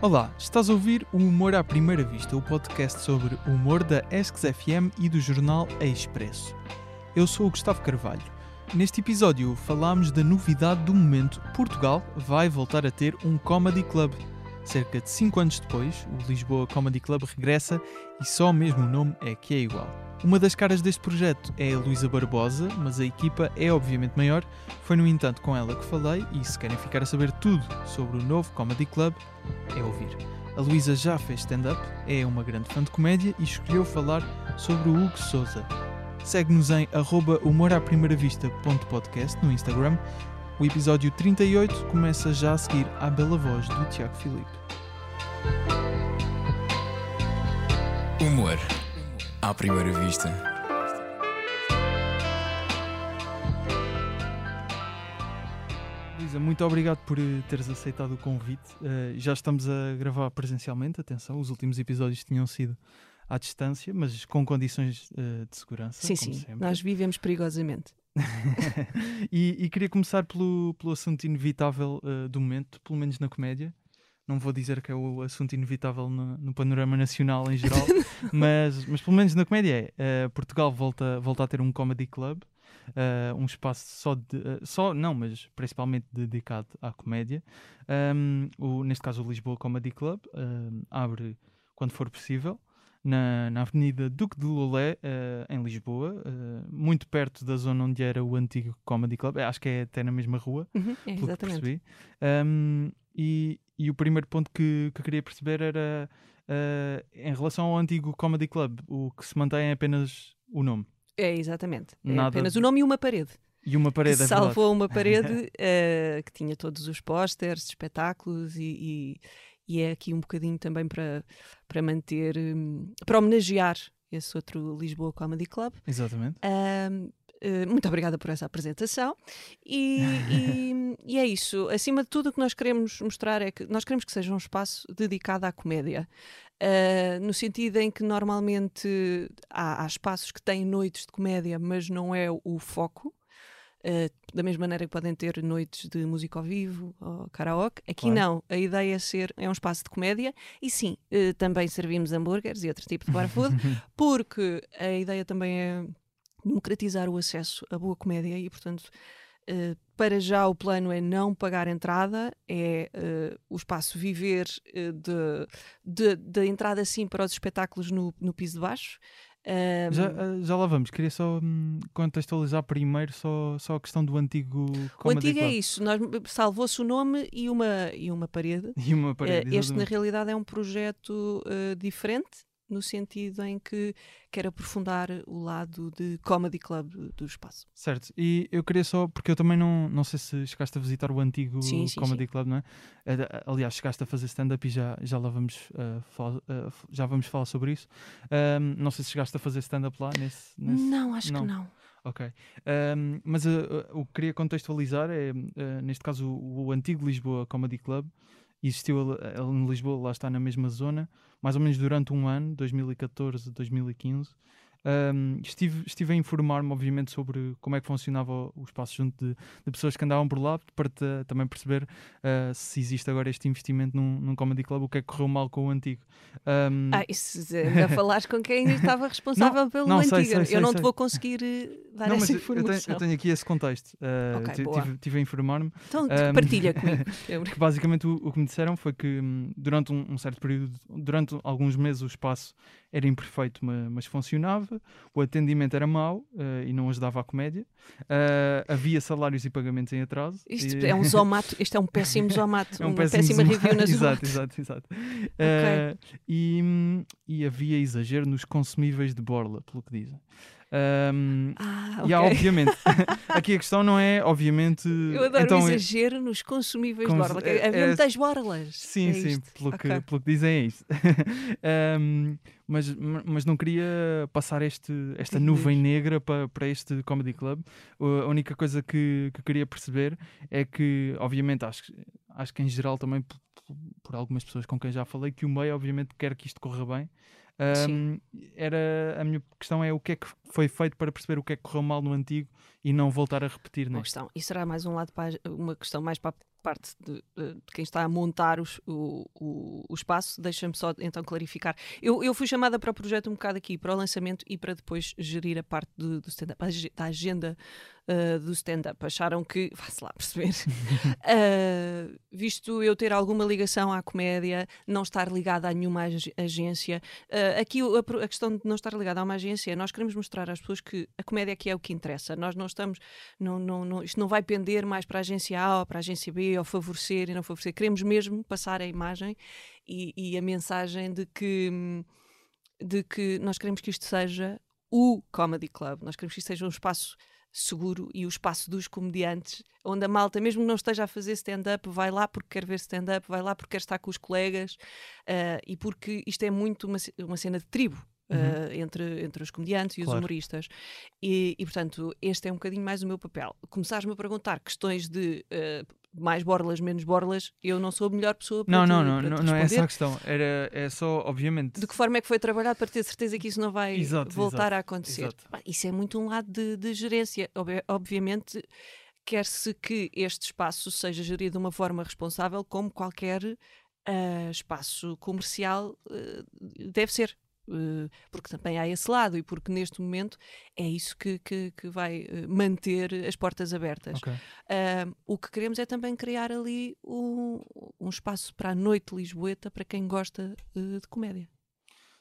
Olá, estás a ouvir o Humor à Primeira Vista, o podcast sobre o humor da Esques FM e do jornal Expresso. Eu sou o Gustavo Carvalho. Neste episódio falámos da novidade do momento: Portugal vai voltar a ter um comedy club. Cerca de 5 anos depois, o Lisboa Comedy Club regressa e só mesmo o nome é que é igual. Uma das caras deste projeto é a Luísa Barbosa, mas a equipa é obviamente maior. Foi, no entanto, com ela que falei e se querem ficar a saber tudo sobre o novo Comedy Club, é ouvir. A Luísa já fez stand-up, é uma grande fã de comédia e escolheu falar sobre o Hugo Souza. Segue-nos em humoraprimeiravista.podcast no Instagram. O episódio 38 começa já a seguir à bela voz do Tiago Filipe. Humor à primeira vista. Luísa, muito obrigado por eh, teres aceitado o convite. Eh, já estamos a gravar presencialmente, atenção, os últimos episódios tinham sido à distância, mas com condições eh, de segurança. Sim, como sim, sempre. nós vivemos perigosamente. e, e queria começar pelo, pelo assunto inevitável eh, do momento, pelo menos na comédia. Não vou dizer que é o assunto inevitável no, no panorama nacional em geral, mas, mas pelo menos na comédia é. Eh, Portugal volta, volta a ter um comedy club, eh, um espaço só de. só, não, mas principalmente dedicado à comédia. Um, o, neste caso, o Lisboa Comedy Club um, abre quando for possível. Na, na Avenida Duque de Lolé, eh, em Lisboa, eh, muito perto da zona onde era o antigo Comedy Club. Eh, Acho que é até na mesma rua, Uhum, é, pelo que exatamente. percebi. Um, e, e o primeiro ponto que, que eu queria perceber era uh, em relação ao antigo Comedy Club, o que se mantém é apenas o nome É, exatamente. É Nada apenas o nome e uma parede. e uma parede. que é salvou uma parede eh, que tinha todos os pósteres, espetáculos e, e, e é aqui um bocadinho também para, para manter, hum, para homenagear esse outro Lisboa Comedy Club. Exatamente. Eh, muito obrigada por essa apresentação. E, e- e é isso. Acima de tudo, o que nós queremos mostrar é que nós queremos que seja um espaço dedicado à comédia. Ah, no sentido em que normalmente há, há espaços que têm noites de comédia, mas não é o foco. Ah, da mesma maneira que podem ter noites de música ao vivo ou karaoke, aqui Claro. não. A ideia é ser é um espaço de comédia e sim, eh, também servimos hambúrgueres e outro tipo de bar food, porque a ideia também é democratizar o acesso à boa comédia e, portanto, eh, para já o plano é não pagar entrada, é eh, o espaço viver eh, de, de, de entrada sim para os espetáculos no, no piso de baixo. Ahm, Já, uh, já lá vamos. Queria só hum, contextualizar primeiro só, só a questão do antigo o antigo é isso, nós- salvou-se o nome e uma, e uma parede. E uma parede. Eh, este, na realidade, é um projeto eh, diferente, no sentido em que quer aprofundar o lado de comedy club do- espaço. Certo, e eu queria só, porque eu também não, não sei se chegaste a visitar o antigo Sim, sim, Comedy Club, não é? Aliás, chegaste a fazer stand-up e já, já lá vamos, eh, fal- eh, já vamos falar sobre isso. Ahm, não sei se chegaste a fazer stand-up lá nesse, nesse- Não, acho não. que não. Ok. Ahm, mas uh, uh, o que queria contextualizar é, uh, neste caso, o, o antigo Lisboa Comedy Club existiu ali em Lisboa, lá está na mesma zona, mais ou menos durante um ano, 2014, 2015. Ahm, estive, estive a informar-me, obviamente, sobre como é que funcionava o, o espaço junto de, de pessoas que andavam por lá, para te- também perceber uh, se existe agora este investimento num, num comedy club, o que é que correu mal com o antigo. Ahm, Ah, isso ainda falares com quem estava responsável pelo não, antigo. sei, sei, eu não sei. te vou conseguir eh, dar não, mas essa eu- eu tenho, informação. eu tenho aqui esse contexto. Uh, Ok, ti- boa. tive, tive a informar-me. Então Ahm, partilha comigo. Que basicamente o, o que me disseram foi que hum, durante um, um certo período, durante alguns meses o espaço era imperfeito, ma- mas, funcionava, o atendimento era mau eh, e não ajudava a comédia, Eh, havia salários e pagamentos em atraso. Isto e- é um zomato, isto é um péssimo zomato, é um uma péssimo péssima zoom- review na Exato, Zomato. exato, exato. Eh, e, e havia exagero nos consumíveis de borla, pelo que dizem. Ahm, Ah, E há, obviamente, aqui a questão não é, obviamente. Eu adoro então, o é- exagero nos consumíveis de Cons- borla. que é- Havia é- muitas borlas. Sim, É sim, isto. pelo, Ok. que, pelo que dizem é isso. Ahm, mas, mas não queria passar este, esta nuvem negra para, para este Comedy Club. A única coisa que, que queria perceber é que, obviamente, acho, que- acho que em geral também por, por algumas pessoas com quem já falei, que o meio, obviamente, quer que isto corra bem. Ahm, era, a minha questão é o que é que foi feito para perceber o que é que correu mal no antigo e não voltar a repetir Boa neste. questão. E será mais um lado para uma questão mais para, a- parte de, de quem está a montar os, o, o, o, espaço, deixa-me só então clarificar. Eu, eu fui chamada para o projeto um bocado aqui, para o lançamento e para depois gerir a parte do, do stand-up, da agenda uh, do stand-up. Acharam que, vá-se lá perceber, uh, visto eu ter alguma ligação à comédia, não estar ligada a nenhuma ag agência, uh, aqui a, a, questão de não estar ligada a uma agência, nós queremos mostrar às pessoas que a comédia aqui é o que interessa. Nós não estamos, não, não, não, isto não vai pender mais para a agência A ou para a agência B, ou favorecer e não favorecer. Queremos mesmo passar a imagem e, e a mensagem de que, de que nós queremos que isto seja o Comedy Club. Nós queremos que isto seja um espaço seguro e o espaço dos comediantes, onde a malta, mesmo que não esteja a fazer stand-up, vai lá porque quer ver stand-up, vai lá porque quer estar com os colegas uh, e porque isto é muito uma, uma cena de tribo. Uh, entre, entre os comediantes e claro. os humoristas. E, e, portanto, este é um bocadinho mais o meu papel. Começares-me a perguntar questões de uh, mais borlas, menos borlas, eu não sou a melhor pessoa para Não, te, não, não, não, não é essa a questão. Era, é só, obviamente. De que forma é que foi trabalhado para ter certeza que isso não vai exato, voltar exato, a acontecer? Exato. Isso é muito um lado de, de gerência. Obviamente, quer-se que este espaço seja gerido de uma forma responsável, como qualquer uh, espaço comercial uh, deve ser. Eh, porque também há esse lado e porque neste momento é isso que, que, que vai eh, manter as portas abertas. Okay. Uh, o que queremos é também criar ali um, um espaço para a noite lisboeta para quem gosta uh, de comédia.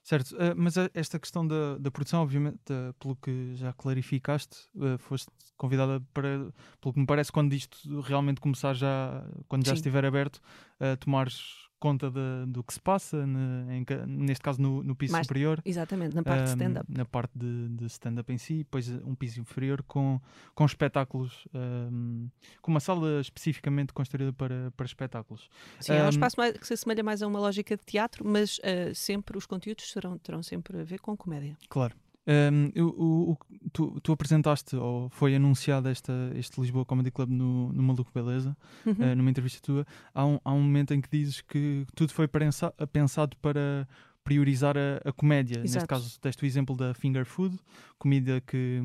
Certo, uh, mas esta questão da, da produção, obviamente, uh, pelo que já clarificaste, uh, foste convidada para, pelo que me parece, quando isto realmente começar já, quando já Sim. estiver aberto, a tomares conta de, do que se passa, ne, em, neste caso no, no piso Mais, superior. Exatamente, na parte um, de stand-up. Na parte de, de stand-up em si, depois um piso inferior com, com espetáculos, um, com uma sala especificamente construída para, para espetáculos. Sim, um, é um espaço mais, que se assemelha mais a uma lógica de teatro, mas uh, sempre os conteúdos serão, terão sempre a ver com comédia. Claro. Um, o, o, tu, tu, apresentaste, ou foi anunciado esta, este Lisboa Comedy Club no, no Maluco Beleza, uhum. uh, numa entrevista tua. Há um, há um momento em que dizes que tudo foi pensado para priorizar a, a comédia. Exato. Neste caso, deste o exemplo da finger food, comida que,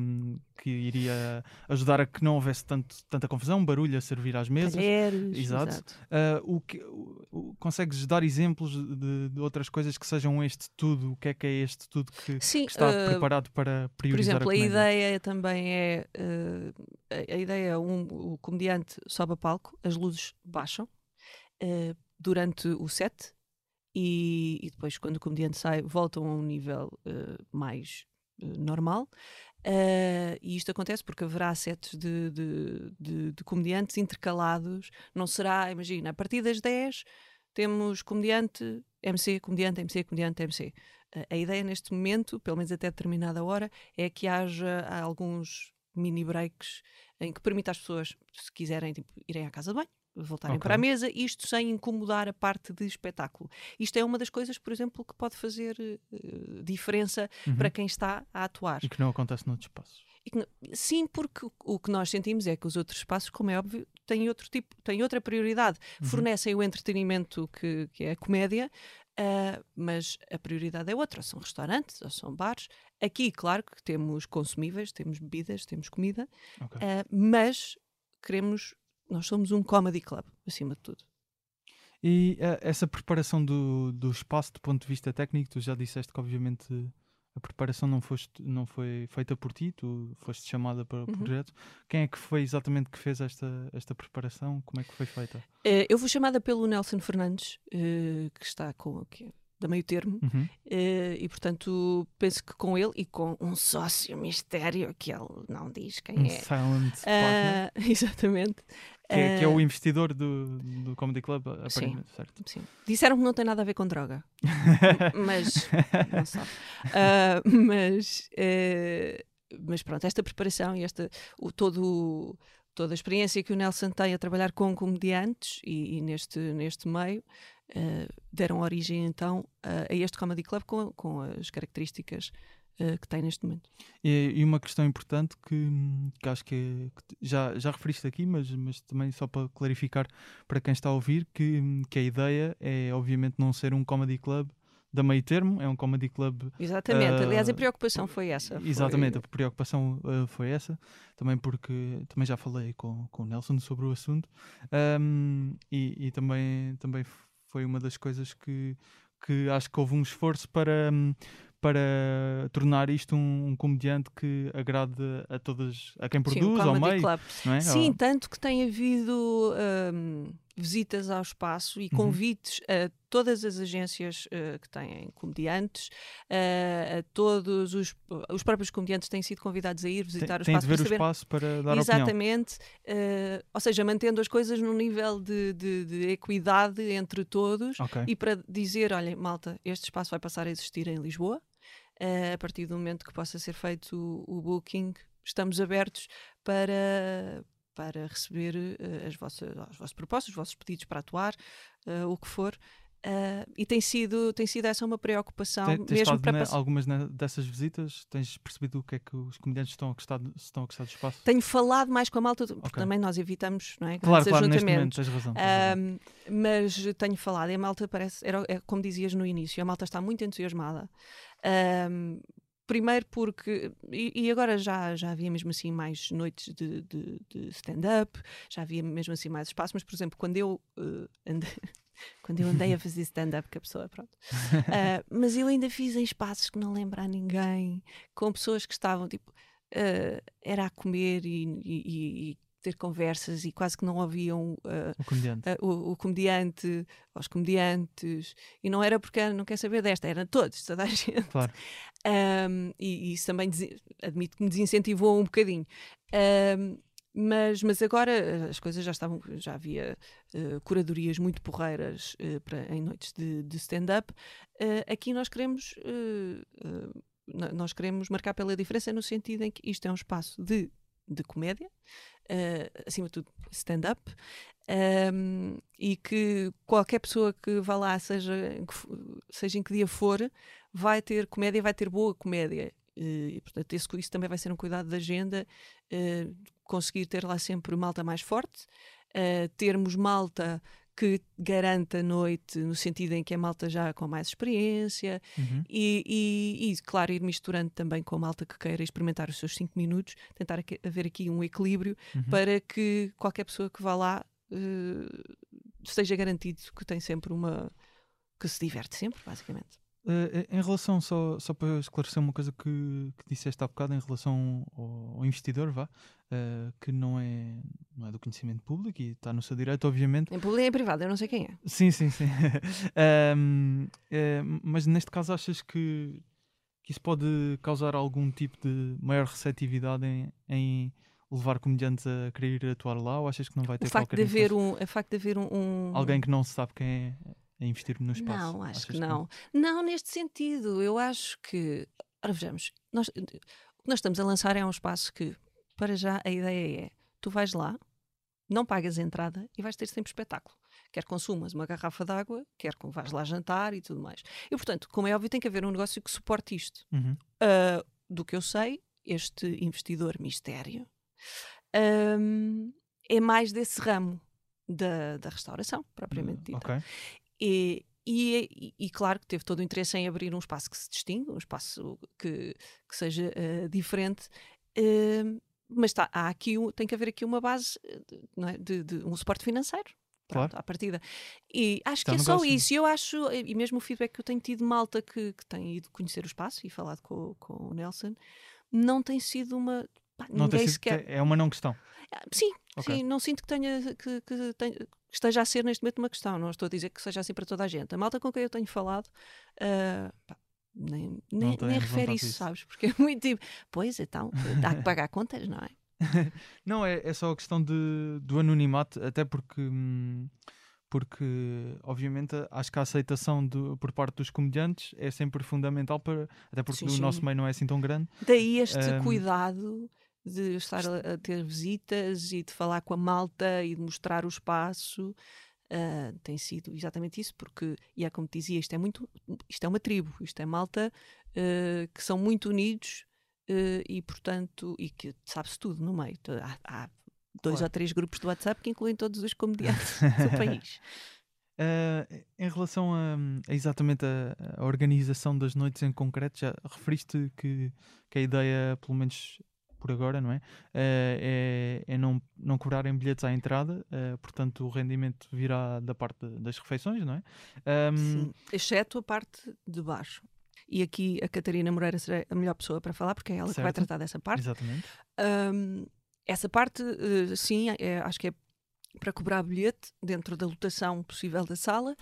que iria ajudar a que não houvesse tanto, tanta confusão, barulho a servir às mesas. Talheres, exato. exato. Uh, o que, o, o, consegues dar exemplos de, de, outras coisas que sejam este tudo? O que é que é este tudo que, Sim, que está uh, preparado para priorizar Por exemplo, a, a ideia também é uh, a, a ideia é um, o comediante sobe a palco, as luzes baixam durante o set e, e, depois, quando o comediante sai, voltam a um nível uh, mais uh, normal. Uh, e isto acontece porque haverá sets de, de, de, de, comediantes intercalados. Não será, imagina, a partir das 10 temos comediante, MC, comediante, MC, comediante, MC. a ideia neste momento, pelo menos até determinada hora, é que haja alguns mini breaks em que permita às pessoas, se quiserem, tipo, irem à casa de banho, voltarem okay. para a mesa, isto sem incomodar a parte de espetáculo. Isto é uma das coisas, por exemplo, que pode fazer uh, diferença uhum. para quem está a atuar. E que não acontece noutros espaços. Não, sim, porque o que nós sentimos é que os outros espaços, como é óbvio, têm outro tipo, têm outra prioridade. Uhum. Fornecem o entretenimento que, que é a comédia, uh, mas a prioridade é outra. Ou são restaurantes, ou são bares. Aqui, claro que temos consumíveis, temos bebidas, temos comida, okay. uh, mas queremos nós somos um comedy club, acima de tudo. E uh, essa preparação do, do espaço, do ponto de vista técnico, tu já disseste que obviamente a preparação não, foste, não foi feita por ti, tu foste chamada para o uhum. projeto. Quem é que foi exatamente que fez esta, esta preparação? Como é que foi feita? Uh, eu fui chamada pelo Nelson Fernandes, uh, que está com aqui da meio termo, uhum. uh, e portanto penso que com ele e com um sócio mistério que ele não diz quem um é. Silent uh, Exatamente. Que é, que é, o eh, investidor do, do Comedy Club, aparentemente, sim, certo? Sim. Disseram que não tem nada a ver com droga, mas não sabe. Uh, mas, mas pronto, esta preparação e esta, o, todo, toda a experiência que o Nelson tem a trabalhar com comediantes e, e neste, neste meio uh, deram origem então a, a este Comedy Club com, com as características uh, que tem neste momento. E, e, uma questão importante que, que acho que, é, que, já, já referiste aqui, mas, mas também só para clarificar para quem está a ouvir, que, que a ideia é obviamente não ser um Comedy Club da Meio Termo, é um comedy club. Exatamente, aliás, a Uh, preocupação foi essa. foi- Exatamente, a preocupação uh, foi essa, também porque também já falei com, com o Nelson sobre o assunto um, e, e também, também foi uma das coisas que, que acho que houve um esforço para, hum, para tornar isto um, um comediante que agrade a todas, a quem Sim, produz, ao Comedy meio, Club. não é? Sim, Ao- tanto que tem havido hum, visitas ao espaço Uhum. e convites a todas as agências eh, que têm comediantes, eh, a todos os, os próprios comediantes têm sido convidados a ir tem, visitar o tem espaço de ver para o saber espaço para dar opinião. Exatamente, eh, ou seja, mantendo as coisas num nível de, de- de equidade entre todos Ok. e para dizer: olha, malta, este espaço vai passar a existir em Lisboa. a partir do momento que possa ser feito o, o booking, estamos abertos para, para receber eh, as, vossas, as vossas propostas, os vossos pedidos para atuar, eh, o que for. Eh, e tem sido, tem sido essa uma preocupação, Tem- tens mesmo para passar. algumas ne- dessas visitas? Tens percebido o que é que os comediantes estão a gostar, estão a gostar do espaço? Tenho falado mais com a malta, porque Ok. também nós evitamos não é, Claro, claro, neste momento tens razão. tens razão. Mas tenho falado, e a malta parece, era, é como dizias no início, a malta está muito entusiasmada. Primeiro porque, e, e agora já, já havia mesmo assim mais noites de, de- de stand-up, já havia mesmo assim mais espaço, mas por exemplo, quando eu eh, andei. Quando eu andei a fazer stand-up com a pessoa, pronto. Ah, mas eu ainda fiz em espaços que não lembro a ninguém, com pessoas que estavam tipo, ah, era a comer e- e- e ter conversas e quase que não ouviam ah, O comediante. uh, o, o comediante, os comediantes, e não era porque não quer saber desta, era todos, toda a gente. Claro. Um, e, e isso também admito que me desincentivou um bocadinho. Um, mas, mas agora uh, as coisas já estavam, já havia uh, curadorias muito porreiras uh, para, em noites de, de stand-up. Uh, aqui nós queremos, uh, uh, nós queremos marcar pela diferença no sentido em que isto é um espaço de, de comédia, uh, acima de tudo stand-up, um, e que qualquer pessoa que vá lá, seja, seja em que dia for, vai ter comédia, vai ter boa comédia. E, portanto, isso também vai ser um cuidado da agenda, eh, conseguir ter lá sempre malta mais forte, eh, termos malta que garanta a noite, no sentido em que é malta já com mais experiência, Uhum. e, e- e, claro, ir misturando também com a malta que queira experimentar os seus 5 minutos, tentar haver aqui um equilíbrio Uhum. para que qualquer pessoa que vá lá eh, esteja garantido que tem sempre uma. que se diverte sempre, basicamente. Eh, em relação, só, só para esclarecer uma coisa que, que disseste há bocado, em relação ao, ao investidor, vá, eh, que não é, não é do conhecimento público e está no seu direito, obviamente. Em público e em privado, eu não sei quem é. Sim, sim, sim. Mas neste caso, achas que, que isso pode causar algum tipo de maior receptividade em, em levar comediantes a querer atuar lá? Ou achas que não vai ter O facto qualquer de haver um. O facto de haver um, um- Alguém que não se sabe quem é a investir no espaço? Não, acho que não. Não, neste sentido, eu acho que. Ora, vejamos, nós, o que nós estamos a lançar é um espaço que, para já, a ideia é: tu vais lá, não pagas entrada e vais ter sempre espetáculo. Quer consumas uma garrafa de água, quer que vais lá jantar e tudo mais. E, portanto, como é óbvio, tem que haver um negócio que suporte isto. Uhum. Uh, do que eu sei, este investidor mistério um, é mais desse ramo da, da restauração, propriamente dita. Ok. E, e, e- e claro que teve todo o interesse em abrir um espaço que se distingue, um espaço que, que seja eh, diferente. eh, mas tá, há aqui, tem que haver aqui uma base eh, é, de- de um suporte financeiro. Claro. Pronto, à partida. E acho Está que é só isso. E Eu acho, e mesmo o feedback que eu tenho tido de malta que, que tem ido conhecer o espaço e falado com, com o Nelson, não tem sido uma. Pá, Não ninguém sequer. É uma não questão. Ah, Sim, Ok. sim, não sinto que tenha que, que tenha- que esteja a ser neste momento uma questão. Não estou a dizer que seja assim para toda a gente. A malta com quem eu tenho falado ah, pá, nem, nem, nem refere isso, isso. sabes? Porque é muito tipo, pois então, há que pagar contas, não é? Não, é, é só a questão de, do anonimato, até porque, hum, porque obviamente acho que a aceitação do- por parte dos comediantes é sempre fundamental para, até porque o nosso meio não é assim tão grande. Daí este Ahm, cuidado de estar a, a ter visitas e de falar com a malta e de mostrar o espaço. ah, tem sido exatamente isso, porque, e é como te dizia, isto é muito, isto é uma tribo, isto é malta ah, que são muito unidos ah, e, portanto, e que sabe-se tudo no meio. Há, há dois Claro. ou três grupos de WhatsApp que incluem todos os comediantes do país. Uh, em relação a, a exatamente a, a, organização das noites em concreto, já referiste que, que a ideia, pelo menos por agora, não é? Uh, é, é, não, não cobrarem bilhetes à entrada, uh, portanto o rendimento virá da parte das refeições, não é? Um... Sim, exceto a parte de baixo. E aqui a Catarina Moreira será a melhor pessoa para falar, porque é ela certo. que vai tratar dessa parte. Exatamente. Um, essa parte, uh, sim, é, acho que é para cobrar bilhete dentro da lotação possível da sala.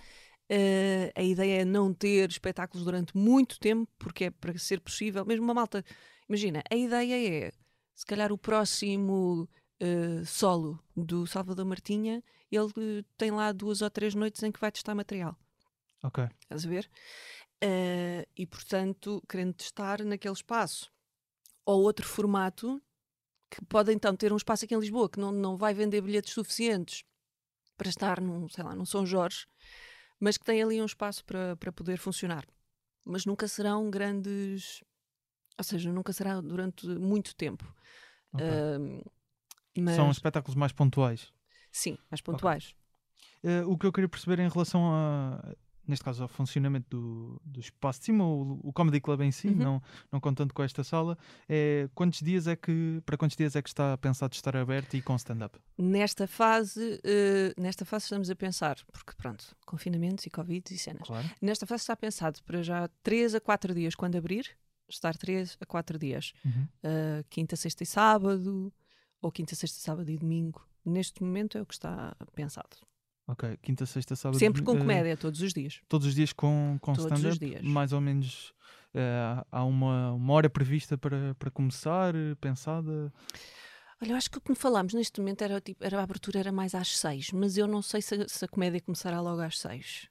Uh, a ideia é não ter espetáculos durante muito tempo, porque é para ser possível, mesmo uma malta. Imagina, a ideia é se calhar o próximo uh, solo do Salvador Martinha, ele tem lá duas ou três noites em que vai testar material. Ok. Estás a ver? Uh, e portanto, querendo testar naquele espaço. Ou outro formato, que pode então ter um espaço aqui em Lisboa que não, não vai vender bilhetes suficientes para estar num, sei lá, num São Jorge, mas que tem ali um espaço para, para poder funcionar. Mas nunca serão grandes, ou seja, nunca será durante muito tempo. Okay. Uh, mas... São espetáculos mais pontuais. Sim, mais pontuais. Okay. Uh, o que eu queria perceber em relação a neste caso ao funcionamento do, do espaço de cima, o, o Comedy Club em si, uhum. não, não contando com esta sala, é, quantos dias é que, para quantos dias é que está pensado estar aberto e com stand-up? Nesta fase, uh, nesta fase estamos a pensar, porque pronto, confinamentos e Covid e cenas. Claro. Nesta fase está pensado para já 3 a 4 dias quando abrir, estar 3 a 4 dias. Uhum. Uh, quinta, sexta e sábado, ou quinta, sexta, sábado e domingo. Neste momento é o que está pensado. Ok, quinta, sexta, sábado. Sempre com uh, comédia, todos os dias. Todos os dias com, com stand-up? Mais ou menos uh, há uma, uma hora prevista para, para começar, pensada? Olha, eu acho que o que me falámos neste momento era, tipo, era a abertura era mais às seis, mas eu não sei se, se a comédia começará logo às seis.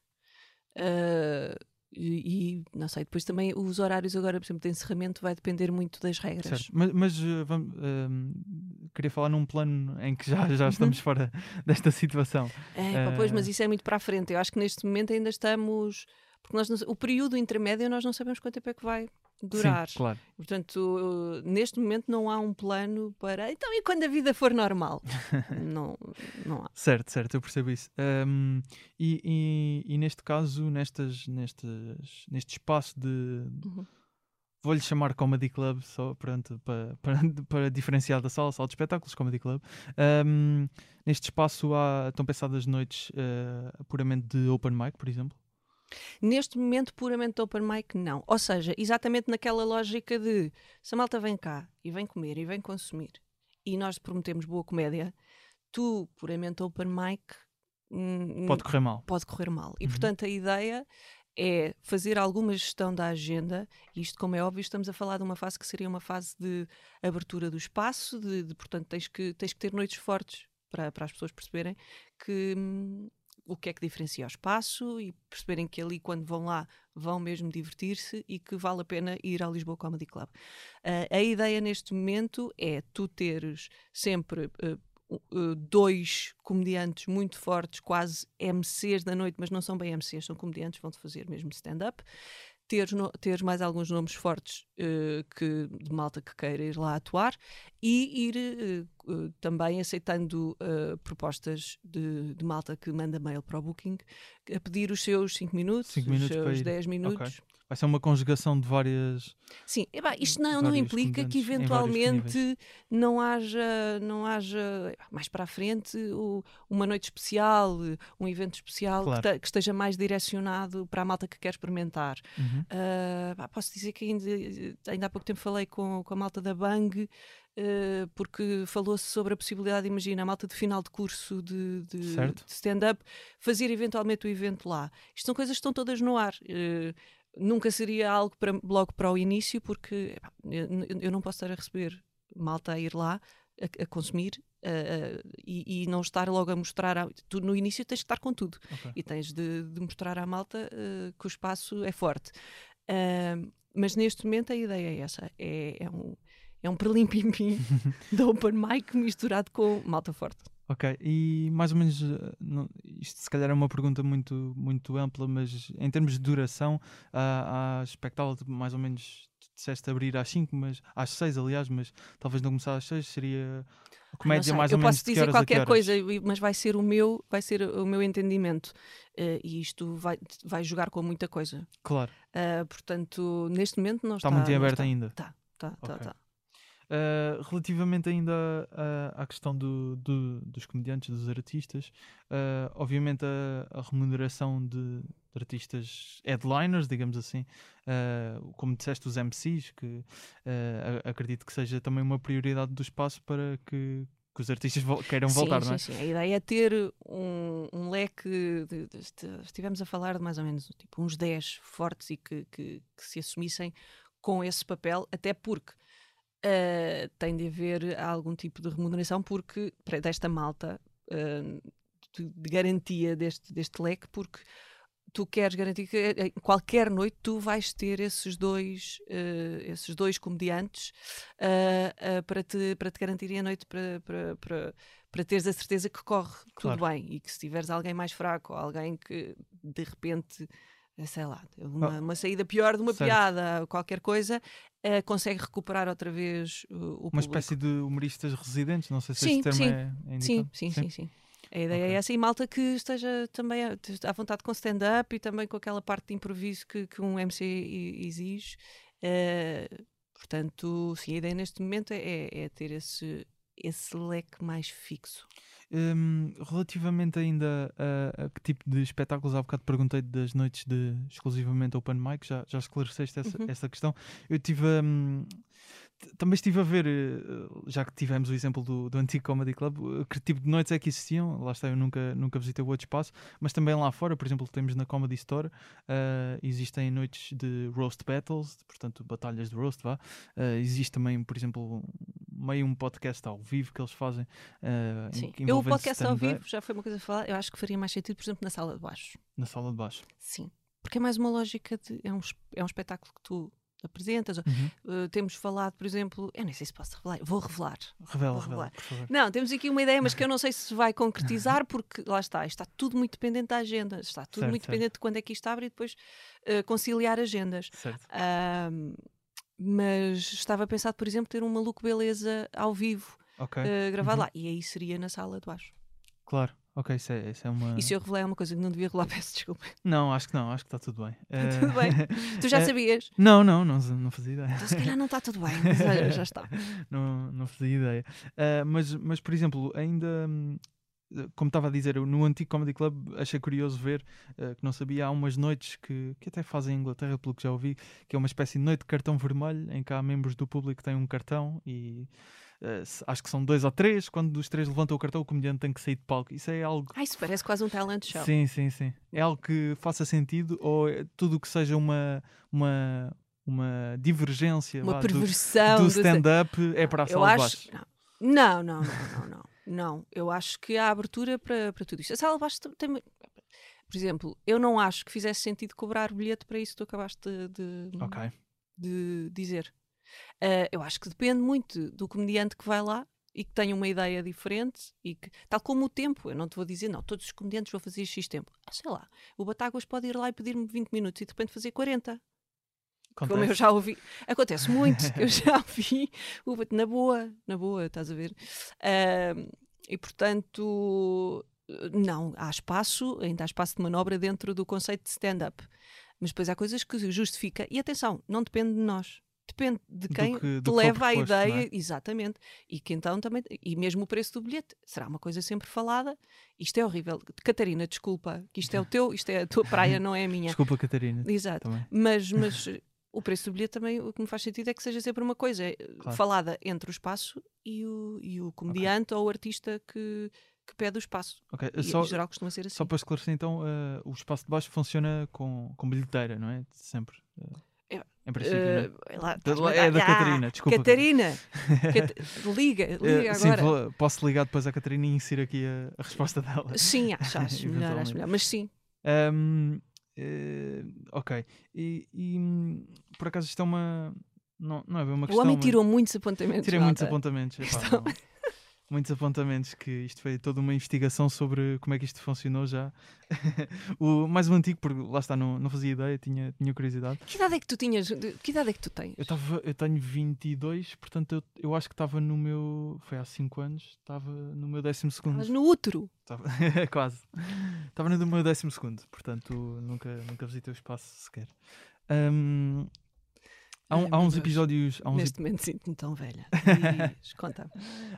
Uh, e, não sei, depois também os horários agora, por exemplo, de encerramento vai depender muito das regras. Certo. Mas, mas uh, vamos, uh, queria falar num plano em que já, já estamos uhum. fora desta situação. É, uh... pois, mas isso é muito para a frente. Eu acho que neste momento ainda estamos. Porque nós não, o período intermédio nós não sabemos quanto tempo é que vai durar. Sim, claro. Portanto, neste momento não há um plano para. Então, e quando a vida for normal? não, não há. Certo, certo, eu percebo isso. Um, e, e, e, neste caso, nestas, nestes, neste espaço de. Uhum. Vou-lhe chamar Comedy Club, só pronto, para, para, para diferenciar da sala, sala de espetáculos, Comedy Club. Um, neste espaço há, estão pensadas noites uh, puramente de open mic, por exemplo? Neste momento, puramente open mic, não. Ou seja, exatamente naquela lógica de se a malta vem cá e vem comer e vem consumir e nós prometemos boa comédia, tu, puramente open mic, hum, pode correr mal. Pode correr mal. E uhum. portanto, a ideia é fazer alguma gestão da agenda. Isto, como é óbvio, estamos a falar de uma fase que seria uma fase de abertura do espaço, de, de portanto, tens que, tens que ter noites fortes para, para as pessoas perceberem que hum, o que é que diferencia o espaço e perceberem que ali, quando vão lá, vão mesmo divertir-se e que vale a pena ir ao Lisboa Comedy Club. Uh, a ideia neste momento é tu teres sempre. Uh, dois comediantes muito fortes, quase MCs da noite, mas não são bem MCs, são comediantes, vão-te fazer mesmo stand-up teres, teres mais alguns nomes fortes uh, que, de malta que queira ir lá atuar e ir uh, também aceitando propostas de, de, malta que manda mail para o Booking a pedir os seus 5 minutos, cinco minutos, os seus 10 minutos. Okay. Vai ser uma conjugação de várias. Sim, eba, isto não, não implica que eventualmente não haja, não haja mais para a frente uma noite especial, um evento especial claro. que, que, esteja mais direcionado para a malta que quer experimentar. Uhum. Uh, posso dizer que ainda, ainda há pouco tempo falei com, com a malta da Bang. Uh, porque falou-se sobre a possibilidade, imagina, a malta de final de curso de, de, de stand-up, fazer eventualmente o evento lá. Isto são coisas que estão todas no ar. Uh, nunca seria algo para, logo para o início, porque eu, eu, não posso estar a receber malta a ir lá a, a consumir uh, uh, e, e, não estar logo a mostrar. A, tu no início tens que estar com tudo okay. e tens de, de mostrar à malta uh, que o espaço é forte. mas neste momento a ideia é essa: é, é um, é um perlim-pim-pim de open mic misturado com malta forte. Ok, e mais ou menos, eh, não, isto se calhar é uma pergunta muito, muito ampla, mas em termos de duração, espectáculo de mais ou menos disseste abrir às 5, mas às 6, aliás, mas talvez não começar às 6, seria a comédia mais eu ou menos posso de que dizer a qualquer coisa, mas vai ser o meu, vai ser o meu entendimento. Eh, e isto vai, vai jogar com muita coisa. Claro, Ah, portanto, neste momento não está. está muito aberto está. ainda. Tá, tá, tá, Ok. tá. Uh, relativamente ainda à, à questão do, do- dos comediantes, dos artistas, uh, obviamente a, a remuneração de, de artistas headliners, digamos assim, uh, como disseste, os MCs, que acredito que seja também uma prioridade do espaço para que, que os artistas vol- queiram sim, voltar, sim, não é? sim. A ideia é ter um, um leque. De, de- de- estivemos a falar de mais ou menos tipo, uns 10 fortes e que, que, que se assumissem com esse papel, até porque ah, tem de haver algum tipo de remuneração porque desta malta ah, de, de garantia deste, deste leque, porque tu queres garantir que eh, em qualquer noite tu vais ter esses dois, eh, esses dois comediantes ah, ah, para, te, para te garantirem a noite para, para, para, para teres a certeza que corre tudo Claro. bem e que se tiveres alguém mais fraco ou alguém que de repente sei lá, uma, uma saída pior de uma Ah. Certo. piada, qualquer coisa, eh, consegue recuperar outra vez uh, o Uma público. espécie de humoristas residentes, não sei se Sim, este termo sim. é, é Sim, indicado. sim, sim, sim. A ideia Ok. é essa e malta que esteja também à- vontade com stand-up e também com aquela parte de improviso que, que um MC exige. Eh, portanto, sim, a ideia neste momento é, é ter esse, esse leque mais fixo. Hum, relativamente ainda a, a que tipo de espetáculos, há bocado perguntei das noites de exclusivamente open mic, já, já esclareceste essa, Uhum. essa questão. Eu tive t- também estive a ver, eh, já que tivemos o exemplo do, do Antigo Comedy Club, eh, que tipo de noites é que existiam. Lá está, eu nunca, nunca visitei o outro espaço, mas também lá fora, por exemplo, temos na Comedy Store, eh, existem noites de roast battles, portanto, batalhas de roast, vá. Eh, existe também, por exemplo, meio um podcast ao vivo que eles fazem. em Sim. Eu, o podcast ao vivo já foi uma coisa a falar, eu acho que faria mais sentido, por exemplo, na sala de baixo. Na sala de baixo. Sim. Porque é mais uma lógica de. É um, é um espetáculo que tu apresentas. Uh, temos falado, por exemplo, eu nem sei se posso revelar, vou revelar. Revela, Vou revela, revelar. favor. Não, temos aqui uma ideia, mas que eu não sei se vai concretizar, porque lá está, está tudo muito dependente da agenda, está tudo Certo, muito certo. dependente de quando é que isto abre e depois uh, conciliar agendas. Certo. Ahm, mas estava pensado, por exemplo, ter um maluco beleza ao vivo Ok. uh, gravado Uhum. lá, e aí seria na sala de baixo. Claro. Ok, isso é, isso é uma. E se eu revelar uma coisa que não devia revelar, peço desculpa. Não, acho que não, acho que está tudo bem. Está tudo bem. Tu já Eh, sabias? Não, não, não, não fazia ideia. Então, se calhar não está tudo bem, mas olha, já está. não, não fazia ideia. Ah, mas, mas, por exemplo, ainda. Como estava a dizer, no antigo Comedy Club achei curioso ver ah, que não sabia. Há umas noites que, que até fazem em Inglaterra, pelo que já ouvi, que é uma espécie de noite de cartão vermelho em que há membros do público que têm um cartão e ah, se- acho que são dois ou três. Quando os três levantam o cartão, o comediante tem que sair de palco. Isso é algo Ai, isso parece quase um talent show. Sim, sim, sim. É algo que faça sentido ou é tudo o que seja uma, uma, uma divergência Uma do- perversão. do, do- stand-up é para a sala de acho. baixo. Não, não, não, não, não, não. Eu acho que há abertura para, para tudo isto. A sala de baixo tem-. Por exemplo, eu não acho que fizesse sentido cobrar bilhete para isso que tu acabaste de, de- Ok, de dizer. Ah, eu acho que depende muito do comediante que vai lá e que tem uma ideia diferente e que, tal como o tempo, eu não te vou dizer, não, todos os comediantes vão fazer X tempo. Ah, sei lá, o Batáguas pode ir lá e pedir-me 20 minutos e de repente fazer 40. Como eu acontece. já ouvi. Acontece muito, eu já ouvi na boa, na boa, estás a ver? Ahm, e portanto, não, há espaço, ainda há espaço de manobra dentro do conceito de stand-up. Mas depois há coisas que justifica. E atenção, não depende de nós. Depende de quem que- te leva não é? ideia, exatamente. E que então também. E mesmo o preço do bilhete será uma coisa sempre falada. Isto é horrível. Catarina, desculpa, que isto é o teu, isto é a tua praia, não é a minha. Desculpa, Catarina. Exato. Também. Mas, mas o preço do bilhete também, o que me faz sentido é que seja sempre uma coisa eh, Claro. falada entre o espaço e o, e o comediante ou o artista que, que pede o espaço. Ok, E, Só, em geral costuma ser assim. só para esclarecer então, eh, o espaço de baixo funciona com, com bilheteira, não é? Sempre. É, em princípio, é? Eh, lá, é da Ah, Catarina, desculpa. Catarina! Cata- liga, Eh, liga sim, agora. vou- posso ligar depois à Catarina e inserir aqui a, a resposta dela. Sim, acho, acho melhor, acho melhor. Mas sim, Ahm, eh, ok. E, e, por acaso isto é uma. Não, não é bem uma o questão. homem mas- tirou muitos apontamentos. Tirei muitos malta. apontamentos. epá. Muitos apontamentos, que isto foi toda uma investigação sobre como é que isto funcionou já. o mais um antigo, porque lá está, não, não fazia ideia, tinha, tinha curiosidade. Que idade é que tu tinhas? Que idade é que tu tens? Eu, tava, eu tenho 22, portanto eu, eu acho que estava no meu. Foi há 5 anos, estava no meu 12 Estavas segundo. no útero. Tava- Quase. Estava no meu 12 segundo, portanto nunca, nunca visitei o espaço sequer. Ahm, há, um- Ai, há meu uns Deus. episódios. Há uns, Neste momento sinto-me tão velha. Diz, conta.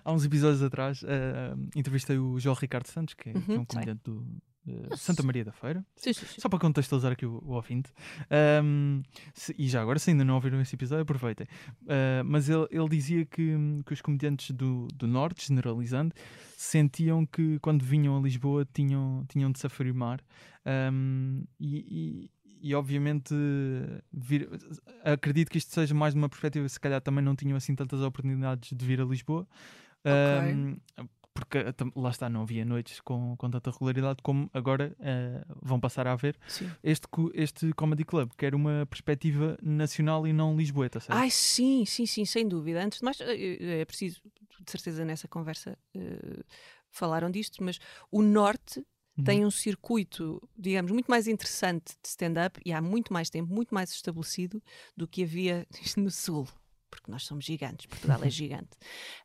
há uns episódios atrás ah, entrevistei o João Ricardo Santos, que é, que é Uhum, um comediante do eh, Santa. Maria da Feira. Sim, sim, sim. Só para contextualizar aqui o, o ouvinte. Ahm, se- e já agora, se ainda não ouviram esse episódio, aproveitem. Ah, mas ele, ele dizia que, que os comediantes do, do Norte, generalizando, sentiam que quando vinham a Lisboa tinham, tinham de se afirmar. Ahm, e, e- obviamente vir- acredito que isto seja mais de uma perspectiva, se calhar também não tinham assim tantas oportunidades de vir a Lisboa. Ahm, porque tam- lá está, não havia noites com, com tanta regularidade como agora eh, vão passar a haver. Sim. Este, este Comedy Club quer uma perspectiva nacional e não lisboeta, certo? Ai, sim, sim, sim, sem dúvida. Antes de mais, eh, é preciso, de certeza, nessa conversa eh, falaram disto, mas o Norte Uhum. tem um circuito, digamos, muito mais interessante de stand-up e há muito mais tempo, muito mais estabelecido do que havia no Sul. Porque nós somos gigantes, Portugal é gigante.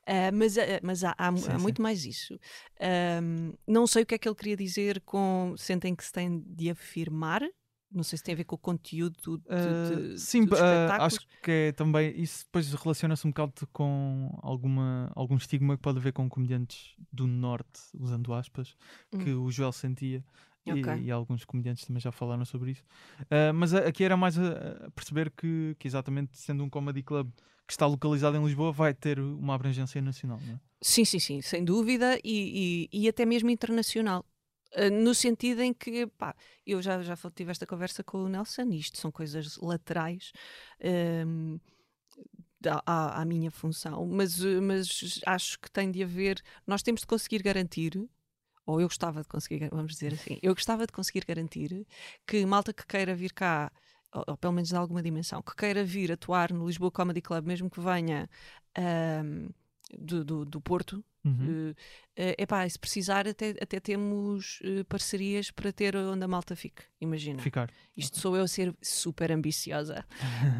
Ah, mas ah, mas há, há Sim, há sim. muito mais isso. Ahm, não sei o que é que ele queria dizer com sentem que se tem de afirmar. Não sei se tem a ver com o conteúdo de, Ah, de- sim, dos ah, espetáculos. acho que é também. Isso depois relaciona-se um bocado com alguma, algum estigma que pode haver com comediantes do Norte, usando aspas, que o Joel sentia. e- Hum. Ok. E, alguns comediantes também já falaram sobre isso. Ah, mas aqui era mais a, a perceber que, que, exatamente sendo um comedy club que está localizado em Lisboa, vai ter uma abrangência nacional, não é? Sim, sim, sim, sem dúvida, e, e, e até mesmo internacional. Uh, no sentido em que, pá, eu já, já tive esta conversa com o Nelson, isto são coisas laterais um, da- à, à minha função, mas, uh, mas acho que tem de haver, nós temos de conseguir garantir, ou eu gostava de conseguir, vamos dizer assim, eu gostava de conseguir garantir que malta que queira vir cá, ou, ou pelo menos de alguma dimensão, que queira vir atuar no Lisboa Comedy Club, mesmo que venha um, do, do, do Porto, Uhum. É epá, se precisar, até, até temos eh, parcerias para ter onde a malta fique. Imagina. Ficar. Isto sou eu a ser super ambiciosa.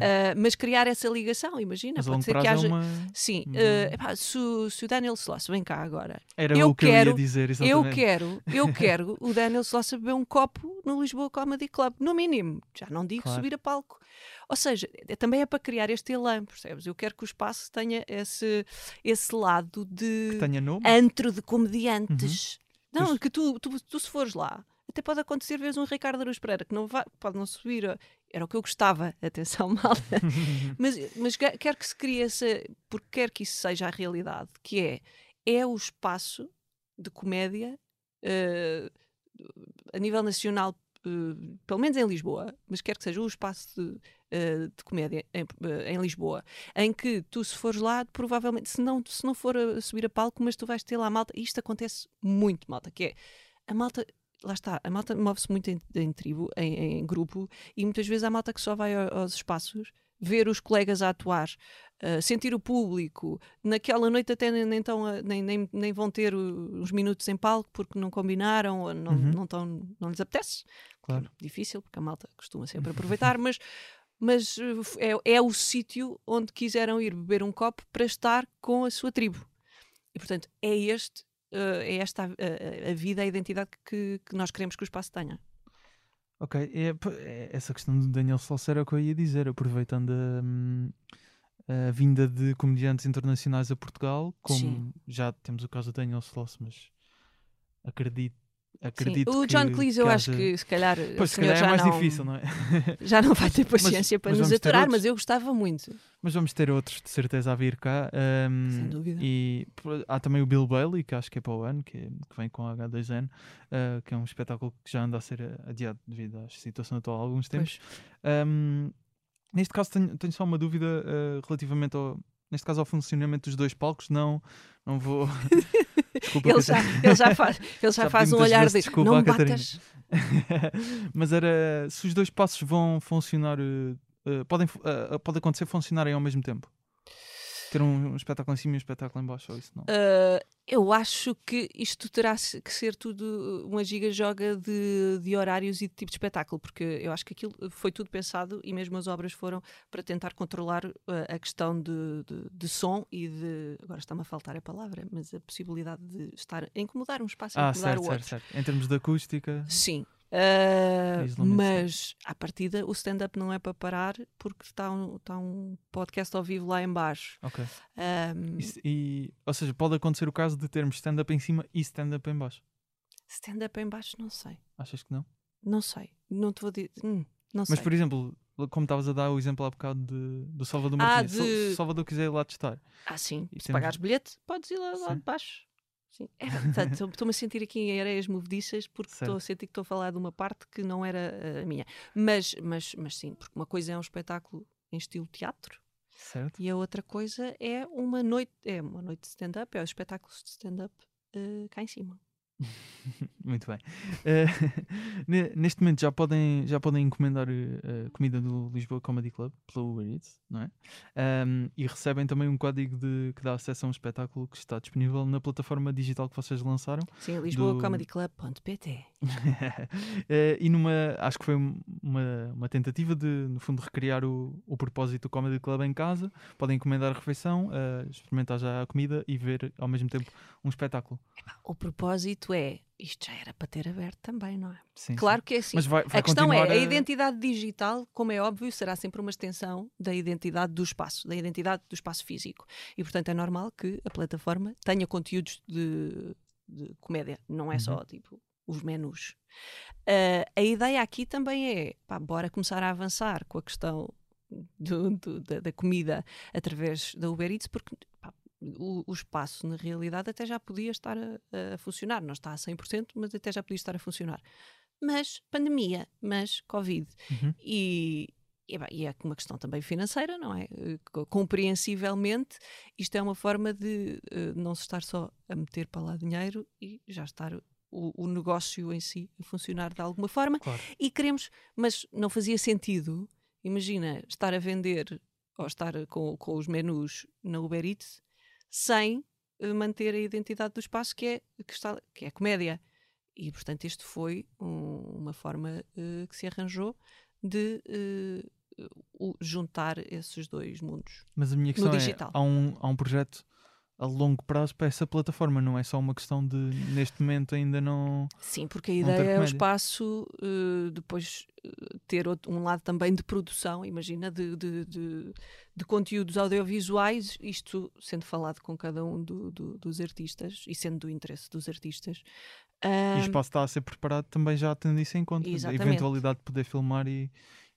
Ah, mas criar essa ligação, imagina. Mas pode ser que haja. é uma. Sim, eh, epá, se, o- se o Daniel Sloss vem cá agora, Era eu o que eu quero- ia dizer, eu exatamente. quero, eu quero o Daniel Sloss beber um copo no Lisboa Comedy Club, no mínimo. Já não digo Claro. subir a palco. Ou seja, é- também é para criar este elan, percebes? Eu quero que o espaço tenha esse, esse lado de Que tenha nome. antro de comediantes. Não, Pois- que tu, tu, tu se fores lá, até pode acontecer vezes um Ricardo Aruz Pereira que não vai, pode não subir. Era o que eu gostava, atenção, malta. mas, mas que- quero que se crie essa, porque quero que isso seja a realidade, que é, é o espaço de comédia eh, a nível nacional, eh, pelo menos em Lisboa, mas quero que seja o espaço de, eh, de comédia em, eh, em Lisboa, em que tu, se fores lá, provavelmente, se não, se não for a subir a palco, mas tu vais ter lá a malta, e isto acontece muito, malta, que é a malta. Lá está, a malta move-se muito em, em tribo, em, em grupo, e muitas vezes há malta que só vai ao- aos espaços ver os colegas a atuar, uh, sentir o público. Naquela noite até nem, nem, tão a- nem, nem, nem vão ter uns minutos em palco porque não combinaram ou não, Uhum. não, tão, não lhes apetece. Claro. É difícil, porque a malta costuma sempre aproveitar, mas, mas uh, é, é o sítio onde quiseram ir beber um copo para estar com a sua tribo. E portanto, é este. uh, é esta a, a- a vida, a identidade que, que nós queremos que o espaço tenha. Ok, é, é essa questão do Daniel Salcer é o que eu ia dizer, aproveitando a, hum, a vinda de comediantes internacionais a Portugal, como Sim. já temos o caso do Daniel Sloss, mas acredito, acredito Sim. O John Cleese, eu acho que se calhar, Pois, se calhar é já mais não, difícil, não é? já não vai ter Mas- paciência para mas nos aturar, mas eu gostava muito. Mas vamos ter outros de certeza a vir cá. hum, Sem dúvida. E há também o Bill Bailey, que acho que é para o ano, que, que vem com a H2N, ah, que é um espetáculo que já anda a ser ah, adiado devido à situação atual há alguns tempos. Um, neste caso tenho, tenho só uma dúvida uh, relativamente ao neste caso ao funcionamento dos dois palcos não não vou desculpa Ele já, ele já faz, ele já Já faz um olhar de desculpa não à me Catarina." batas. mas era se os dois passos vão funcionar uh, podem uh, pode acontecer funcionarem ao mesmo tempo Ter um, um espetáculo em cima e um espetáculo em baixo, ou isso não? Uh, eu acho que isto terá que ser tudo uma giga-joga de, de horários e de tipo de espetáculo, porque eu acho que aquilo foi tudo pensado e mesmo as obras foram para tentar controlar uh, a questão de, de- de som e de. Agora está-me a faltar a palavra, mas a possibilidade de estar a incomodar um espaço, a Ah, incomodar certo, o certo, outro. certo. Em termos de acústica, Sim. Uh, mas à partida o stand-up não é para parar porque está um, está um podcast ao vivo lá em baixo. ok. Um, E e, ou seja, pode acontecer o caso de termos stand-up em cima e stand-up em baixo. stand-up em baixo, não sei. Achas que não? Não sei. Não te vou dizer. Hum, não sei. Mas, por exemplo, como estavas a dar o exemplo há bocado de, do Salvador Ah, Martinez, se de- se Salvador quiser ir lá testar, Ah, sim. E Se temos- pagares bilhete, podes ir lá, lá de baixo. Sim. É, Estou-me a sentir aqui em areias movediças porque estou a sentir que estou a falar de uma parte que não era eh, a minha. Mas, mas, mas sim, porque uma coisa é um espetáculo em estilo teatro certo? e a outra coisa é uma noite, é uma noite de stand-up, é os espetáculos de stand-up eh, cá em cima. Muito bem. Ne- neste momento já podem, já podem encomendar eh, a comida do Lisboa Comedy Club pelo Uber Eats, não é? Ahm, e recebem também um código de, que dá acesso a um espetáculo que está disponível na plataforma digital que vocês lançaram. Sim, Lisboa Do-. Eh, e numa, acho que foi uma, uma tentativa de, no fundo, recriar o, o propósito do Comedy Club em casa. Podem encomendar a refeição, experimentar já a comida e ver ao mesmo tempo um espetáculo. O propósito é, isto já era para ter aberto também, não é? Sim, Claro sim. que é assim. Mas vai, vai a questão é, continuar a identidade digital, como é óbvio, será sempre uma extensão da identidade do espaço, da identidade do espaço físico. E, portanto, é normal que a plataforma tenha conteúdos de, de comédia, não é Uhum. só, tipo, os menus. Ah, a ideia aqui também é, pá, bora começar a avançar com a questão do- do- da, da comida através da Uber Eats, porque pá, o, o espaço, na realidade, até já podia estar a, a funcionar. Não está a 100%, mas até já podia estar a funcionar. Mas pandemia, mas Covid. Uhum. E, e, é uma questão também financeira, não é? Eh, co- Compreensivelmente, isto é uma forma de eh, não se estar só a meter para lá dinheiro e já estar o, o negócio em si a funcionar de alguma forma. Claro. E queremos, mas não fazia sentido, imagina, estar a vender ou estar com, com os menus na Uber Eats sem eh, manter a identidade do espaço que é, que está, que é a comédia. E, portanto, isto foi um- uma forma eh, que se arranjou de o- juntar esses dois mundos. Mas a minha questão é, há um, há um projeto a longo prazo para essa plataforma, não é só uma questão de, neste momento, ainda não... Sim, porque a ideia é o espaço eh, depois eh, ter outro- um lado também de produção, imagina, de, de, de- de conteúdos audiovisuais, isto sendo falado com cada um do- do- dos artistas e sendo do interesse dos artistas. E Ah, o espaço está a ser preparado também já tendo isso em conta. Exatamente. A eventualidade de poder filmar e,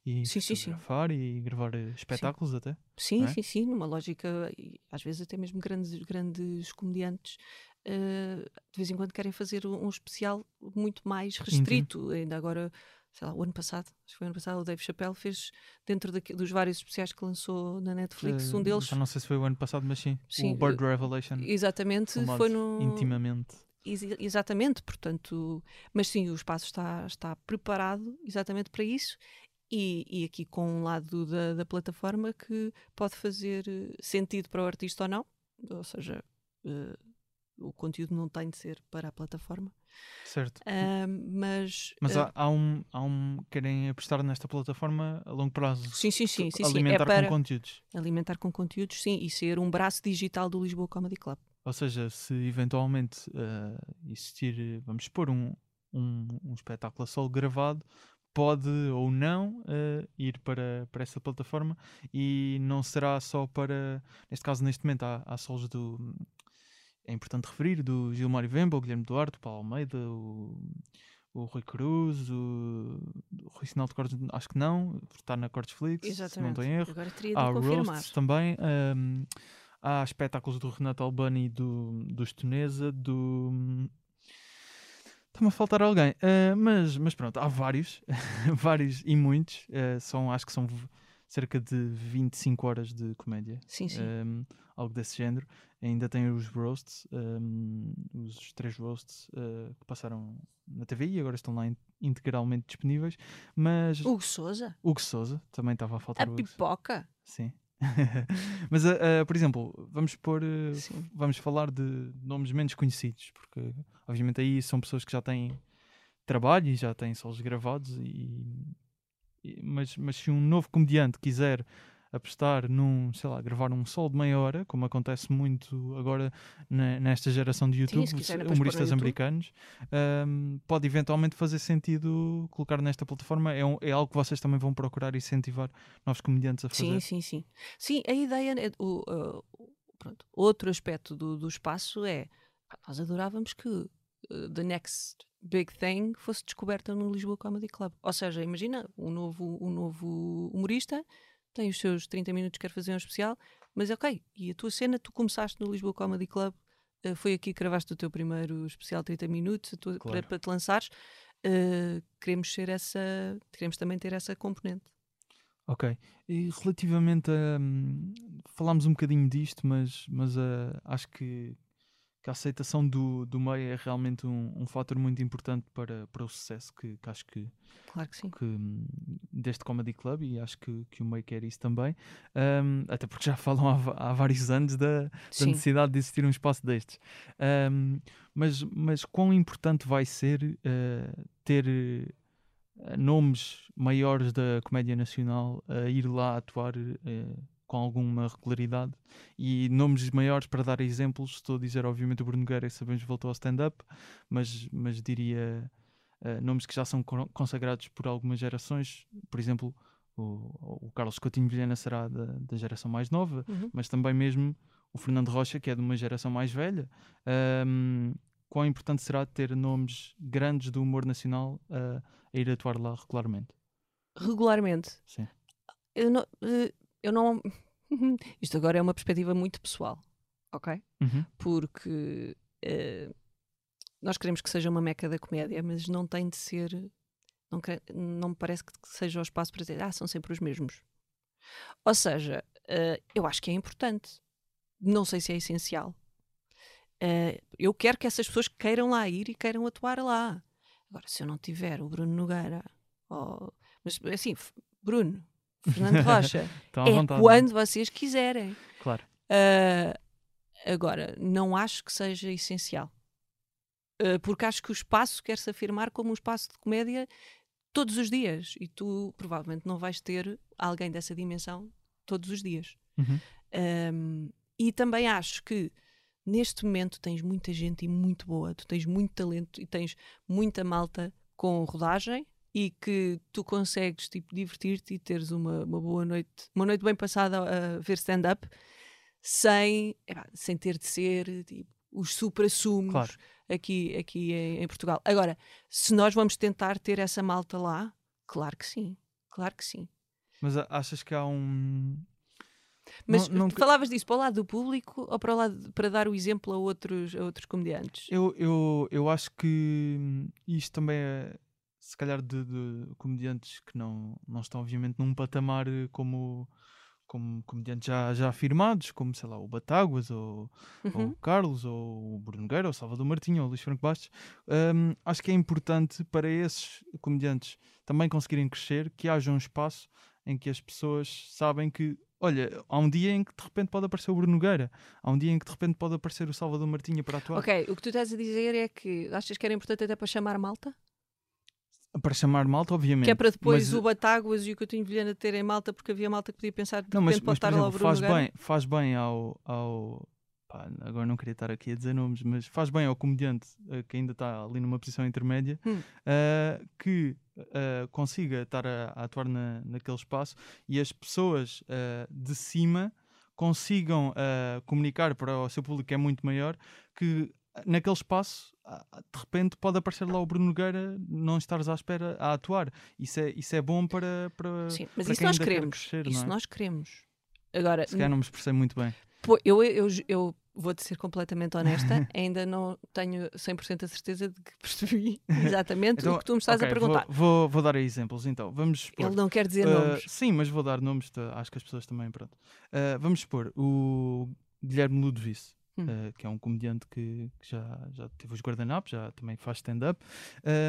e Sim, sim, sim. fotografar e gravar eh, espetáculos até. Sim, é? sim, sim, numa lógica, às vezes até mesmo grandes, grandes comediantes eh, de vez em quando querem fazer um um especial muito mais restrito. Ainda agora, sei lá, o ano passado, acho que foi o ano passado, o Dave Chappelle fez dentro dos vários especiais que lançou na Netflix, um Eh, deles. Já não sei se foi o ano passado, mas sim. Sim, o Bird Revelation. Exatamente, foi no. Intimamente. Ex- Exatamente, portanto, mas sim, o espaço está, está preparado exatamente para isso. E, e aqui com um lado da, da plataforma que pode fazer eh, sentido para o artista ou não, ou seja, eh, o conteúdo não tem de ser para a plataforma, Certo. Ah, mas, Mas eh, há, há um, há um. Querem apostar nesta plataforma a longo prazo. sim, sim, sim, sim, sim, é alimentar com conteúdos. alimentar com conteúdos, sim, e ser um braço digital do Lisboa Comedy Club. Ou seja, se eventualmente existir, vamos supor, um, um, um espetáculo a solo gravado, pode ou não eh, ir para, para essa plataforma e não será só para. Neste caso, neste momento, há, há solos do. É importante referir, do Gilmário Vemba, o Guilherme Duarte, o Paulo Almeida, o, o Rui Cruz, o, o Rui Sinal de Cortes, acho que não, está na Cortesflix, se não Exatamente. estou em erro. Agora teria de Há confirmar. roasts também. hum, há espetáculos do Renato Albani e do, do Estonesa, do. Está-me a faltar alguém. Ah, mas, mas pronto, há vários. vários e muitos. Ah, são, acho que são cerca de 25 horas de comédia. Sim, sim. hum, algo desse género. Ainda tem os roasts, hum, os três roasts ah, que passaram na TV e agora estão lá in- integralmente disponíveis. Mas Hugo Souza, Hugo Souza também estava a a faltar Hugo. pipoca. Sim. Mas, ah, ah, por exemplo, vamos pôr. Sim. vamos falar de nomes menos conhecidos, porque obviamente aí são pessoas que já têm trabalho e já têm solos gravados. E, e- mas, mas se um novo comediante quiser apostar num, sei lá, gravar um solo de meia hora, como acontece muito agora ne- nesta geração de YouTube, se quiserem s- depois pôr no humoristas YouTube. americanos, ahm, pode eventualmente fazer sentido colocar nesta plataforma. É, um- é algo que vocês também vão procurar incentivar novos comediantes a Sim, fazer. sim, sim. Sim, a ideia, é, o, uh, pronto, outro aspecto do, do espaço é, nós adorávamos que uh, the next big thing fosse descoberta no Lisboa Comedy Club. Ou seja, imagina, um novo, um novo humorista tem os seus 30 minutos, quer fazer um especial, mas ok, e a tua cena, tu começaste no Lisboa Comedy Club, uh, foi aqui que gravaste o teu primeiro especial 30 minutos, tua- Claro. para, para te lançares, uh, queremos ser essa, queremos também ter essa componente. Ok. E relativamente a. hum, falámos um bocadinho disto, mas, mas ah, acho que, que a aceitação do, do meio é realmente um, um fator muito importante para, para o sucesso que, que acho que, Claro que sim. que, deste Comedy Club e acho que, que o meio quer isso também. Hum, até porque já falam há, há vários anos da, da necessidade de existir um espaço destes. Ahm, mas, mas quão importante vai ser eh, ter eh, nomes maiores da comédia nacional a ir lá atuar eh, com alguma regularidade e nomes maiores para dar exemplos. Estou a dizer, obviamente, o Bruno que sabemos voltou ao stand-up, mas, mas diria eh, nomes que já são con- consagrados por algumas gerações, por exemplo. O, o Carlos Coutinho Vilhena será da, da geração mais nova, Uhum. mas também mesmo o Fernando Rocha, que é de uma geração mais velha. Ahm, quão importante será ter nomes grandes do humor nacional ah, a ir atuar lá regularmente? regularmente. Sim. Não, eh, eu não. Isto agora é uma perspectiva muito pessoal, ok? Uhum. Porque eh, nós queremos que seja uma meca da comédia, mas não tem de ser. Não, não me parece que seja o espaço para dizer, ah, são sempre os mesmos. Ou seja, eh, eu acho que é importante. Não sei se é essencial. Eh, eu quero que essas pessoas queiram lá ir e queiram atuar lá. Agora, se eu não tiver o Bruno Nogueira, ou- mas assim, Bruno, Fernando Rocha, é vontade. quando vocês quiserem. Claro. Ah, agora, não acho que seja essencial. Ah, porque acho que o espaço quer se afirmar como um espaço de comédia todos os dias. E tu provavelmente não vais ter alguém dessa dimensão todos os dias. Uhum. Um, e também acho que neste momento tens muita gente e muito boa, tu tens muito talento e tens muita malta com rodagem e que tu consegues tipo, divertir-te e teres uma, uma boa noite, uma noite bem passada a ver stand-up sem, epá, sem ter de ser tipo, os supra-sumos Claro. aqui, aqui em, em Portugal. Agora, se nós vamos tentar ter essa malta lá, claro que sim, claro que sim. Mas achas que há um. Mas Não- não- falavas disso para o lado do público ou para o lado para dar o exemplo a outros, a outros comediantes? Eu, eu, eu acho que hum, isto também é, se calhar, de, de comediantes que não, não estão, obviamente, num patamar eh, como, como comediantes já, já afirmados, como, sei lá, o Batáguas ou, ou Uhum. o Carlos, ou o Bruno Nogueira, ou o Salvador Martinho, ou o Luís Franco Bastos. Hum, acho que é importante para esses comediantes também conseguirem crescer, que haja um espaço em que as pessoas sabem que, olha, há um dia em que de repente pode aparecer o Bruno Nogueira, há um dia em que de repente pode aparecer o Salvador Martinha para atuar. Ok, o que tu estás a dizer é que achas que era importante até para chamar malta? Para chamar malta, obviamente. Que é para depois mas, o Batáguas e o Coutinho Vilhena terem malta porque havia malta que podia pensar de Não, mas, mas estar lá o Bruno faz bem, faz bem ao. ao pá, agora não queria estar aqui a dizer nomes, mas faz bem ao comediante eh, que ainda está ali numa posição intermédia Hum. eh, que eh, consiga estar a, a atuar na, naquele espaço e as pessoas eh, de cima consigam comunicar para o seu público que é muito maior que naquele espaço ah, de repente pode aparecer lá o Bruno Nogueira não estares à espera a atuar isso é, isso é bom para, para, Sim, mas para isso nós queremos. crescer, isso é? nós queremos. Agora, se calhar não me expressei muito bem pô, eu, eu, eu vou-te ser completamente honesta, ainda não tenho 100% a certeza de que percebi exatamente Então, o que tu me estás ok, a perguntar. Vou, vou, vou dar exemplos então. Vamos expor. Ele não quer dizer Uh, nomes. sim, mas vou dar nomes, tá, acho que as pessoas também, pronto. Uh, vamos expor o Guilherme Ludovice. Uh, que é um comediante que, que já, já teve os guardanapos, já também faz stand-up.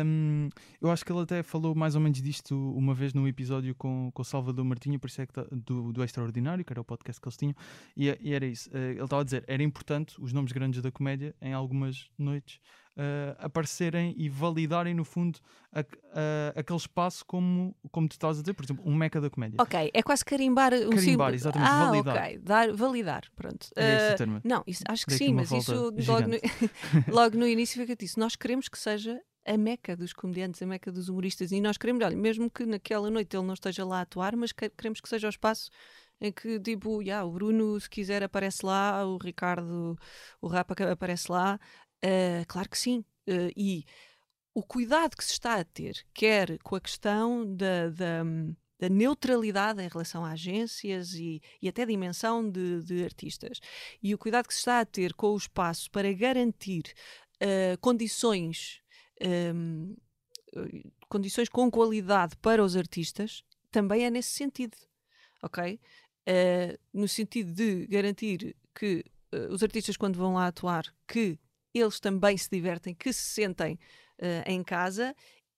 Um, eu acho que ele até falou mais ou menos disto uma vez num episódio com, com o Salvador Martinho, por isso é tá- do, do Extraordinário, que era o podcast que eles tinham, e, e era isso. Uh, ele estava a dizer, era importante os nomes grandes da comédia em algumas noites uh, aparecerem e validarem no fundo a- a- aquele espaço como, como tu estavas a dizer, por exemplo, um meca da comédia. Ok, é quase carimbar um Carimbar, símbolo. exatamente, ah, validar. ok, dar, validar, pronto. Esse o termo. não, isso, acho que Dei sim, mas isso logo no, logo no início fica disso. Nós queremos que seja a meca dos comediantes, a meca dos humoristas, e nós queremos, olha, mesmo que naquela noite ele não esteja lá a atuar, mas que- queremos que seja o espaço em que, tipo, yeah, o Bruno, se quiser, aparece lá, o Ricardo, o Rapa aparece lá. Ah, claro que sim. Ah, e o cuidado que se está a ter, quer com a questão da, da, da neutralidade em relação a agências e, e até dimensão de, de artistas, e o cuidado que se está a ter com o espaço para garantir ah, condições. eh, condições com qualidade para os artistas também é nesse sentido, ok? Ah, no sentido de garantir que ah, os artistas quando vão lá atuar que eles também se divertem, que se sentem eh, em casa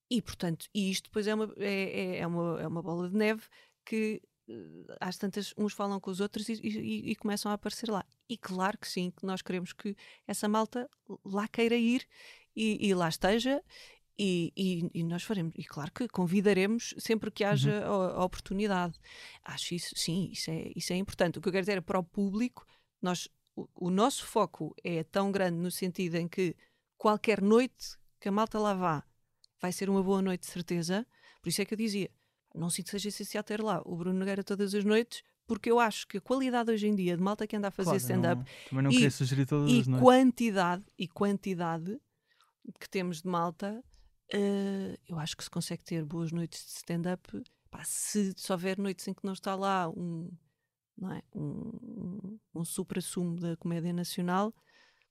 e, portanto, e isto depois é uma, é, é- é uma, é uma bola de neve que eh, às tantas uns falam com os outros e, e- e começam a aparecer lá. E claro que sim, que nós queremos que essa malta lá queira ir e, e lá esteja. E, nós faremos, e claro que convidaremos sempre que haja a, a oportunidade. Acho isso, sim, isso é, isso é importante. O que eu quero dizer é para o público, nós, o, o nosso foco é tão grande no sentido em que qualquer noite que a malta lá vá vai ser uma boa noite de certeza. Por isso é que eu dizia: não sinto que seja essencial ter lá o Bruno Nogueira todas as noites, porque eu acho que a qualidade hoje em dia de malta que anda a fazer Claro, stand-up E- e quantidade e quantidade que temos de malta, eh, eu acho que se consegue ter boas noites de stand-up. Pá, Se, se houver noites em que não está lá um, não é? um, um, um supra-sumo da comédia nacional,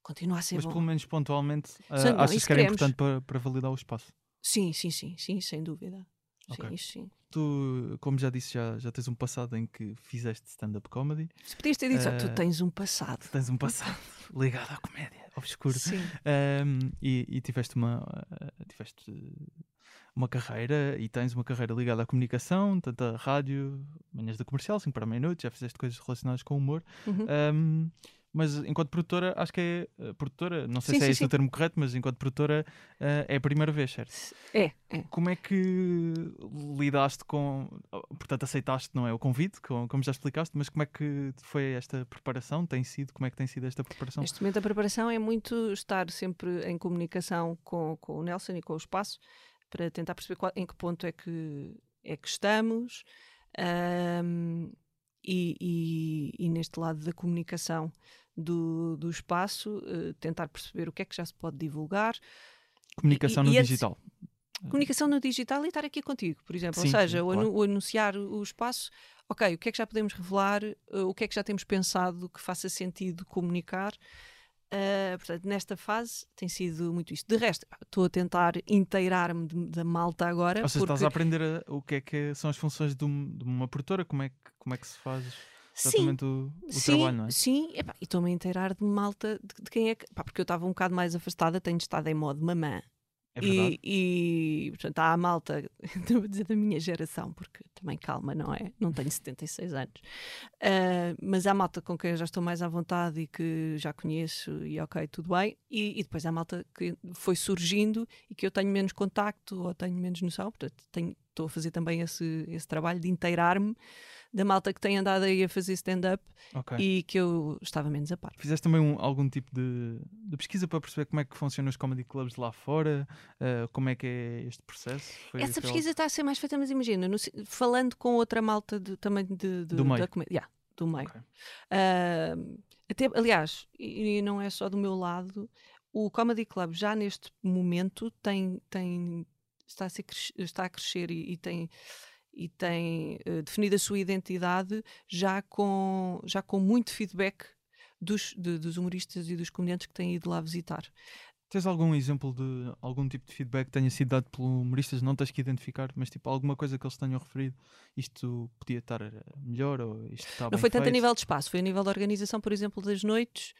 continua a ser Mas bom. pelo menos pontualmente, ah, não, achas que era queremos. importante para, para validar o espaço? Sim, sim, sim, sim, sem dúvida. Ok. Sim, sim. Tu, como já disse, já, já tens um passado em que fizeste stand-up comedy. Se podias ter dito, "Oh, tu Eh, tens um passado. Tens um passado ligado à comédia, obscuro. Sim. Um, e, e tiveste uma uh, tiveste uma carreira e tens uma carreira ligada à comunicação, tanto a rádio, manhãs da comercial, 5 para a meia-noite, já fizeste coisas relacionadas com o humor. Uhum. Um, mas enquanto produtora, acho que é uh, produtora, não sei Sim, se é sim, esse sim. o termo correto, mas enquanto produtora uh, é a primeira vez, certo? É, é. Como é que lidaste com, portanto, aceitaste, não é, o convite, com- como já explicaste, mas como é que foi esta preparação? Tem sido, como é que tem sido esta preparação? Neste momento a preparação é muito estar sempre em comunicação com, com o Nelson e com o espaço para tentar perceber qual- em que ponto é que, é que estamos ahm, e, e- e neste lado da comunicação do, do espaço eh, tentar perceber o que é que já se pode divulgar. Comunicação e- no digital. Comunicação no digital e estar aqui contigo, por exemplo. Sim, Ou seja, sim, o, claro. anu- o anunciar o espaço, ok, o que é que já podemos revelar, eh, o que é que já temos pensado que faça sentido comunicar. Ah, portanto, nesta fase tem sido muito isto. De resto, estou a tentar inteirar-me da malta agora. Ou seja, porque... estás a aprender a- o que é que são as funções de, um- de uma produtora, como é, que, como é que se faz Sim, exatamente o, o sim, trabalho, não é? sim. Epá, e estou-me a inteirar de malta de, de quem é que. pá, porque eu estava um bocado mais afastada, tenho estado em modo mamã. É verdade. E, e, portanto, há a malta, estou a dizer da minha geração, porque também calma, não é? Não tenho 76 anos. Ah, mas há a malta com quem eu já estou mais à vontade e que já conheço e ok, tudo bem. E, e depois há a malta que foi surgindo e que eu tenho menos contacto ou tenho menos noção. Portanto, tenho- estou a fazer também esse, esse trabalho de inteirar-me da malta que tem andado aí a fazer stand-up Ok. e que eu estava menos a par. Fizeste também um- algum tipo de, de pesquisa para perceber como é que funcionam os comedy clubs lá fora? Ah, como é que é este processo? Foi- Essa pesquisa está a ser mais feita, mas imagina, no falando com outra malta de- também de, de- Do meio. da comédia. Yeah, do meio. Ok. Ah, até, aliás, e, não é só do meu lado, o Comedy Club já neste momento tem, tem, está, a ser cres- está a crescer e, e tem, e tem eh, definido a sua identidade já com, já com muito feedback dos, de- dos humoristas e dos comediantes que têm ido lá visitar. Tens algum exemplo de algum tipo de feedback que tenha sido dado por humoristas? Não tens que identificar, mas tipo alguma coisa que eles tenham referido. Isto podia estar eh, melhor ou isto está Não foi tanto a nível de espaço, foi a nível da organização, por exemplo, das noites.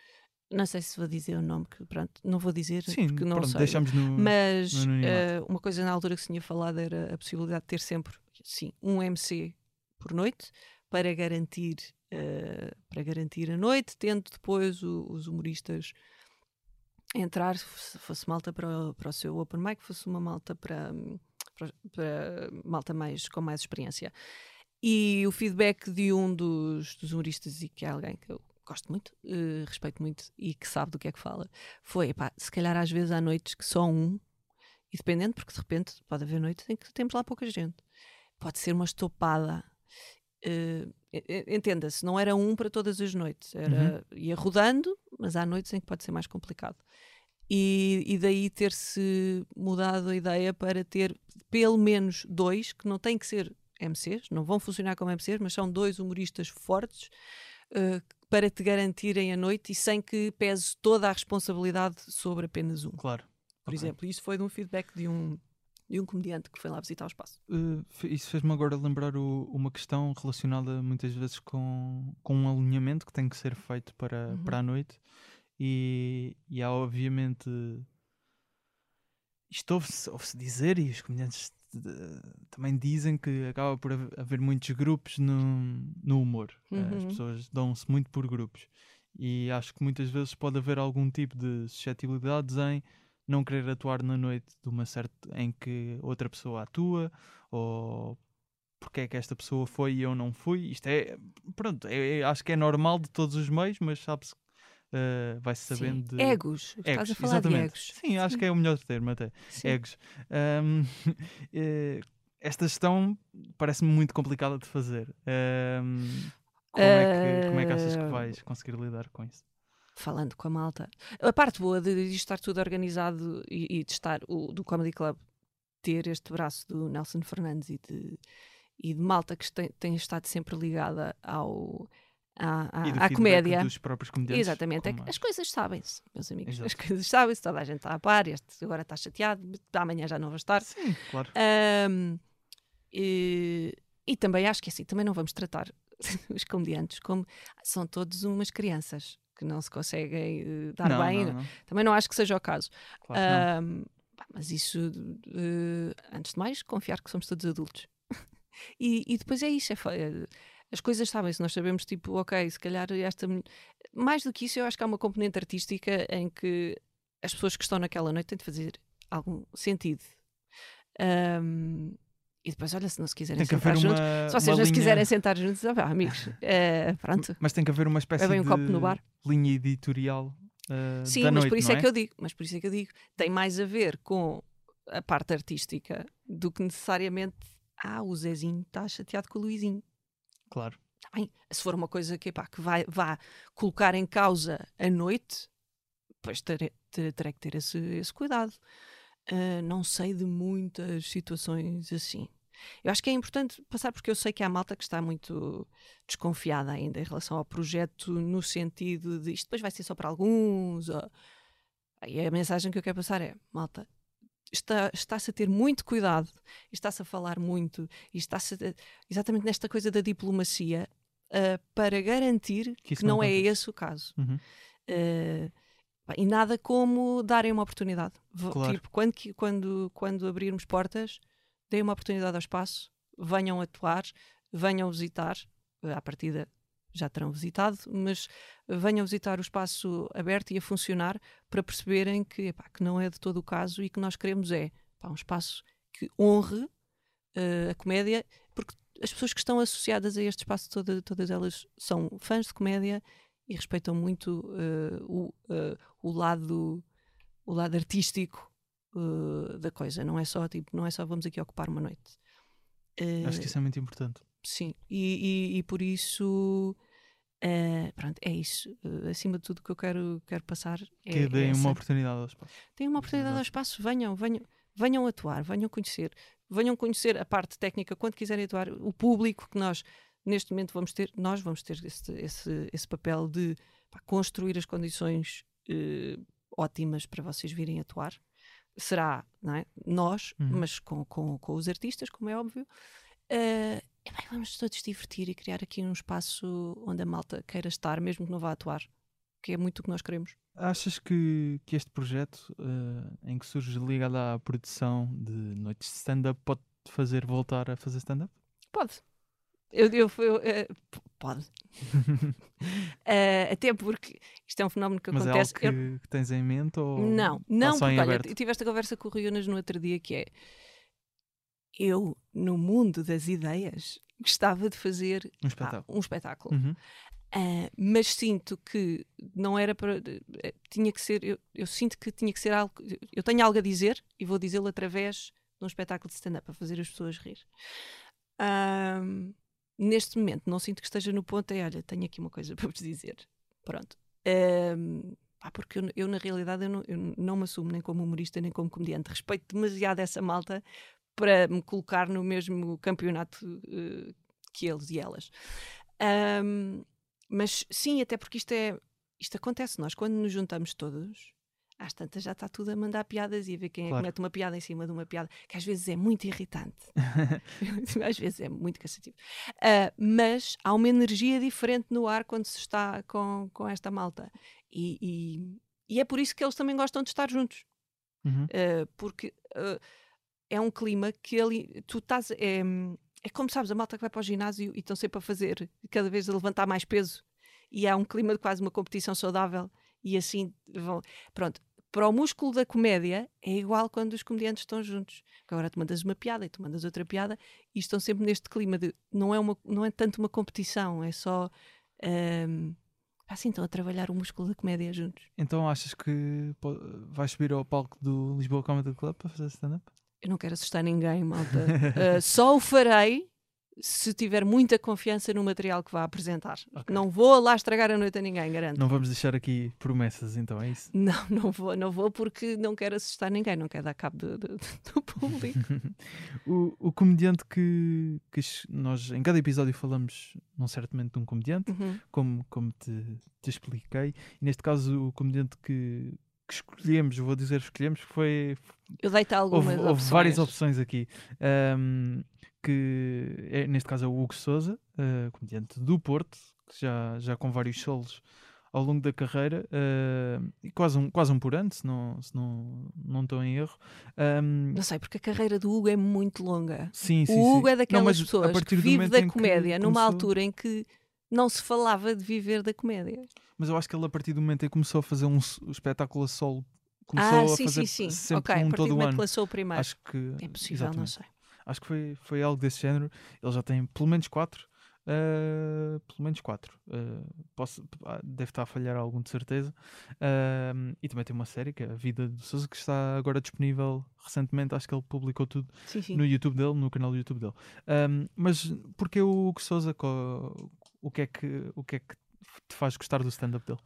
não sei se vou dizer o nome, que pronto, não vou dizer Sim, porque não pronto, sei. deixamos no. Mas no eh, uma coisa na altura que se tinha falado era a possibilidade de ter sempre, sim, um MC por noite para garantir, eh, para garantir a noite, tendo depois o- os humoristas entrar, se fosse malta para, para o seu open mic, fosse uma malta para, para, para malta mais, com mais experiência. E o feedback de um dos, dos humoristas, e que é alguém que eu gosto muito, eh, respeito muito e que sabe do que é que fala, foi, se calhar às vezes há noites que só um, e dependendo, porque de repente pode haver noites em que temos lá pouca gente. Pode ser uma estopada. e- Entenda-se, não era um para todas as noites, era, ia rodando, mas há noites em que pode ser mais complicado. E, e daí ter-se mudado a ideia para ter pelo menos dois, que não têm que ser MCs, não vão funcionar como MCs, mas são dois humoristas fortes eh, para te garantirem a noite e sem que pese toda a responsabilidade sobre apenas um Claro. por Ok. exemplo. Isso foi de um feedback de um, de um comediante que foi lá visitar o espaço. Uh, isso fez-me agora lembrar o- uma questão relacionada muitas vezes com, com um alinhamento que tem que ser feito para, Uhum. para a noite e, e há obviamente isto ouve-se ouve-se dizer e os comediantes também dizem que acaba por haver- muitos grupos no, no humor. Eh, As Uhum. pessoas dão-se muito por grupos e acho que muitas vezes pode haver algum tipo de suscetibilidades em não querer atuar na noite de uma certa em que outra pessoa atua ou porque é que esta pessoa foi e eu não fui. Isto é, pronto, é- é- acho que é normal de todos os meios, mas sabe-se, eh, vai-se sabendo Sim. de Egos. Estás egos, a falar exatamente. de egos. Sim, acho que é o melhor termo até. Sim. Egos. Ahm, eh, esta gestão parece-me muito complicada de fazer. Ahm, como, é que, como é que achas que Ah, vais conseguir lidar com isso? Falando com a malta. A parte boa de, de estar tudo organizado e, e de estar o, do Comedy Club ter este braço do Nelson Fernandes e de, e de malta que tem, tem estado sempre ligada ao, à, à- à comédia. dos próprios comediantes? Exatamente, é que as acho. coisas sabem-se, meus amigos. As Exato. coisas sabem-se, toda a gente está a par, este agora está chateado, amanhã já não vai estar. Sim, claro. Ahm, e, e também acho que assim, também não vamos tratar os comediantes como são todos umas crianças que não se conseguem eh, dar não, bem. não, não. Também não acho que seja o caso. Claro pá, mas isso, eh, antes de mais, confiar que somos todos adultos. e, e depois é isso. É, eh, as coisas sabem-se, nós sabemos, tipo, ok, se calhar esta. Mais do que isso, eu acho que há uma componente artística em que as pessoas que estão naquela noite têm de fazer algum sentido. Ahm, e depois, olha, se não se quiserem sentar juntos, uma, se vocês não se linha- quiserem sentar juntos, ah, pá, amigos, eh, pronto, Mas tem que haver uma espécie um de linha editorial eh, Sim, da mas noite, por isso não é? que eu digo, mas por isso é que eu digo, tem mais a ver com a parte artística do que necessariamente ah, o Zezinho está chateado com o Luizinho. Claro. Tá bem, se for uma coisa que, que vai, vá colocar em causa a noite, pois terei, ter- terei que ter esse, esse cuidado. Ah, não sei de muitas situações assim. Eu acho que é importante passar porque eu sei que há malta que está muito desconfiada ainda em relação ao projeto, no sentido de isto depois vai ser só para alguns. Ou... E a mensagem que eu quero passar é: malta, está- está-se a ter muito cuidado, está-se a falar muito, e está-se exatamente nesta coisa da diplomacia ah, para garantir Que que, não, não é esse o caso. Uhum. Uh, e nada como darem uma oportunidade. Claro. Tipo, quando, quando, quando abrirmos portas, deem uma oportunidade ao espaço, venham atuar, venham visitar. À partida já terão visitado, mas venham visitar o espaço aberto e a funcionar para perceberem que, epá, que não é de todo o caso e que nós queremos é pá, um espaço que honre uh, a comédia, porque as pessoas que estão associadas a este espaço, toda- todas elas são fãs de comédia e respeitam muito eh, o, eh, o lado o lado artístico eh, da coisa. Não é só tipo não é só vamos aqui ocupar uma noite. Acho que isso é muito importante. sim. E, e- e por isso eh, pronto é isso. Eh, acima de tudo o que eu quero quero passar é, Que é deem essa- uma oportunidade ao espaço. Deem uma oportunidade ao espaço, venham, venham, venham atuar, venham conhecer, venham conhecer a parte técnica quando quiserem atuar, o público que nós neste momento vamos ter, nós vamos ter esse, esse, esse papel de pá, construir as condições eh, ótimas para vocês virem atuar. Será não é? nós, Uhum. mas com, com, com os artistas, como é óbvio. Eh, e bem, vamos todos divertir e criar aqui um espaço onde a malta queira estar, mesmo que não vá atuar. que é muito o que nós queremos. Achas que, que este projeto, eh, em que surge ligado à produção de noites de stand-up, pode fazer voltar a fazer stand-up? Pode. Eu, eu, eu, eh, pode. Eh, até porque isto é um fenómeno que Mas acontece. é algo que, que tens em mente? Ou Eu- não, não, porque olha, eu tive esta conversa com o Rui Unas no outro dia que é eu, no mundo das ideias, gostava de fazer um ah, espetáculo? um espetáculo. Uhum. Ah, mas sinto que não era para. eh, Tinha que ser. Eu, eu sinto que tinha que ser algo. Eu tenho algo a dizer e vou dizê-lo através de um espetáculo de stand-up, a fazer as pessoas rir. Neste momento, não sinto que esteja no ponto. É, olha, tenho aqui uma coisa para vos dizer. Pronto. Pá, porque eu, eu, na realidade, eu não, eu não me assumo nem como humorista nem como comediante. Respeito demasiado essa malta para me colocar no mesmo campeonato eh, que eles e elas. Ahm, mas sim, até porque isto é isto acontece. Nós, quando nos juntamos todos, às tantas já está tudo a mandar piadas e a ver quem é Claro. que mete uma piada em cima de uma piada, que às vezes é muito irritante. às vezes é muito cansativo. Ah, mas há uma energia diferente no ar quando se está com, com esta malta. E, e- e é por isso que eles também gostam de estar juntos. Uhum. Uh, porque uh, é um clima que ali tu estás. É, é como sabes, a malta que vai para o ginásio e estão sempre a fazer, cada vez a levantar mais peso, e há um clima de quase uma competição saudável, e assim vão. Pronto. Para o músculo da comédia é igual quando os comediantes estão juntos. Agora tu mandas uma piada e tu mandas outra piada e estão sempre neste clima de não é, uma, não é tanto uma competição, é só um, assim estão a trabalhar o músculo da comédia juntos. Então achas que vais subir ao palco do Lisboa Comedy Club para fazer stand-up? Eu não quero assustar ninguém, malta. Uh, só o farei se tiver muita confiança no material que vá apresentar. Ok. Não vou lá estragar a noite a ninguém, garanto. Não vamos deixar aqui promessas, então é isso? Não, não vou, não vou porque não quero assustar ninguém, não quero dar cabo do, do- do público. o, o comediante que, que nós em cada episódio falamos não certamente de um comediante, Uhum. como, como te, te expliquei, e neste caso o comediante que, que escolhemos, vou dizer escolhemos, foi Eu deito algumas houve, houve opções. várias opções aqui. Ahm, que é, neste caso é o Hugo Souza, ah, comediante do Porto, que já, já com vários solos ao longo da carreira, ah, e quase um, quase um por ano, se não, se não, não estou em erro. Ahm, Não sei, porque a carreira do Hugo é muito longa. sim, sim, o Hugo sim. é daquelas Não, a pessoas que vive da comédia numa começou- altura em que não se falava de viver da comédia. Mas eu acho que ele, a partir do momento em que começou a fazer um, espetáculo a solo, começou ah, a sim, fazer sim, sim. sempre ok, um a partir todo do momento ano. que lançou o primeiro. Acho que é possível, não exatamente. sei. Acho que foi, foi algo desse género. Ele já tem pelo menos quatro. ah, pelo menos quatro. Posso, ah, deve estar a falhar algum de certeza. Ah, e também tem uma série que é A Vida do Sousa, que está agora disponível recentemente. Acho que ele publicou tudo Sim, sim. no YouTube dele, no canal do YouTube dele. Ah, mas porquê o Hugo Souza? O que, é que, o que é que te faz gostar do stand-up dele?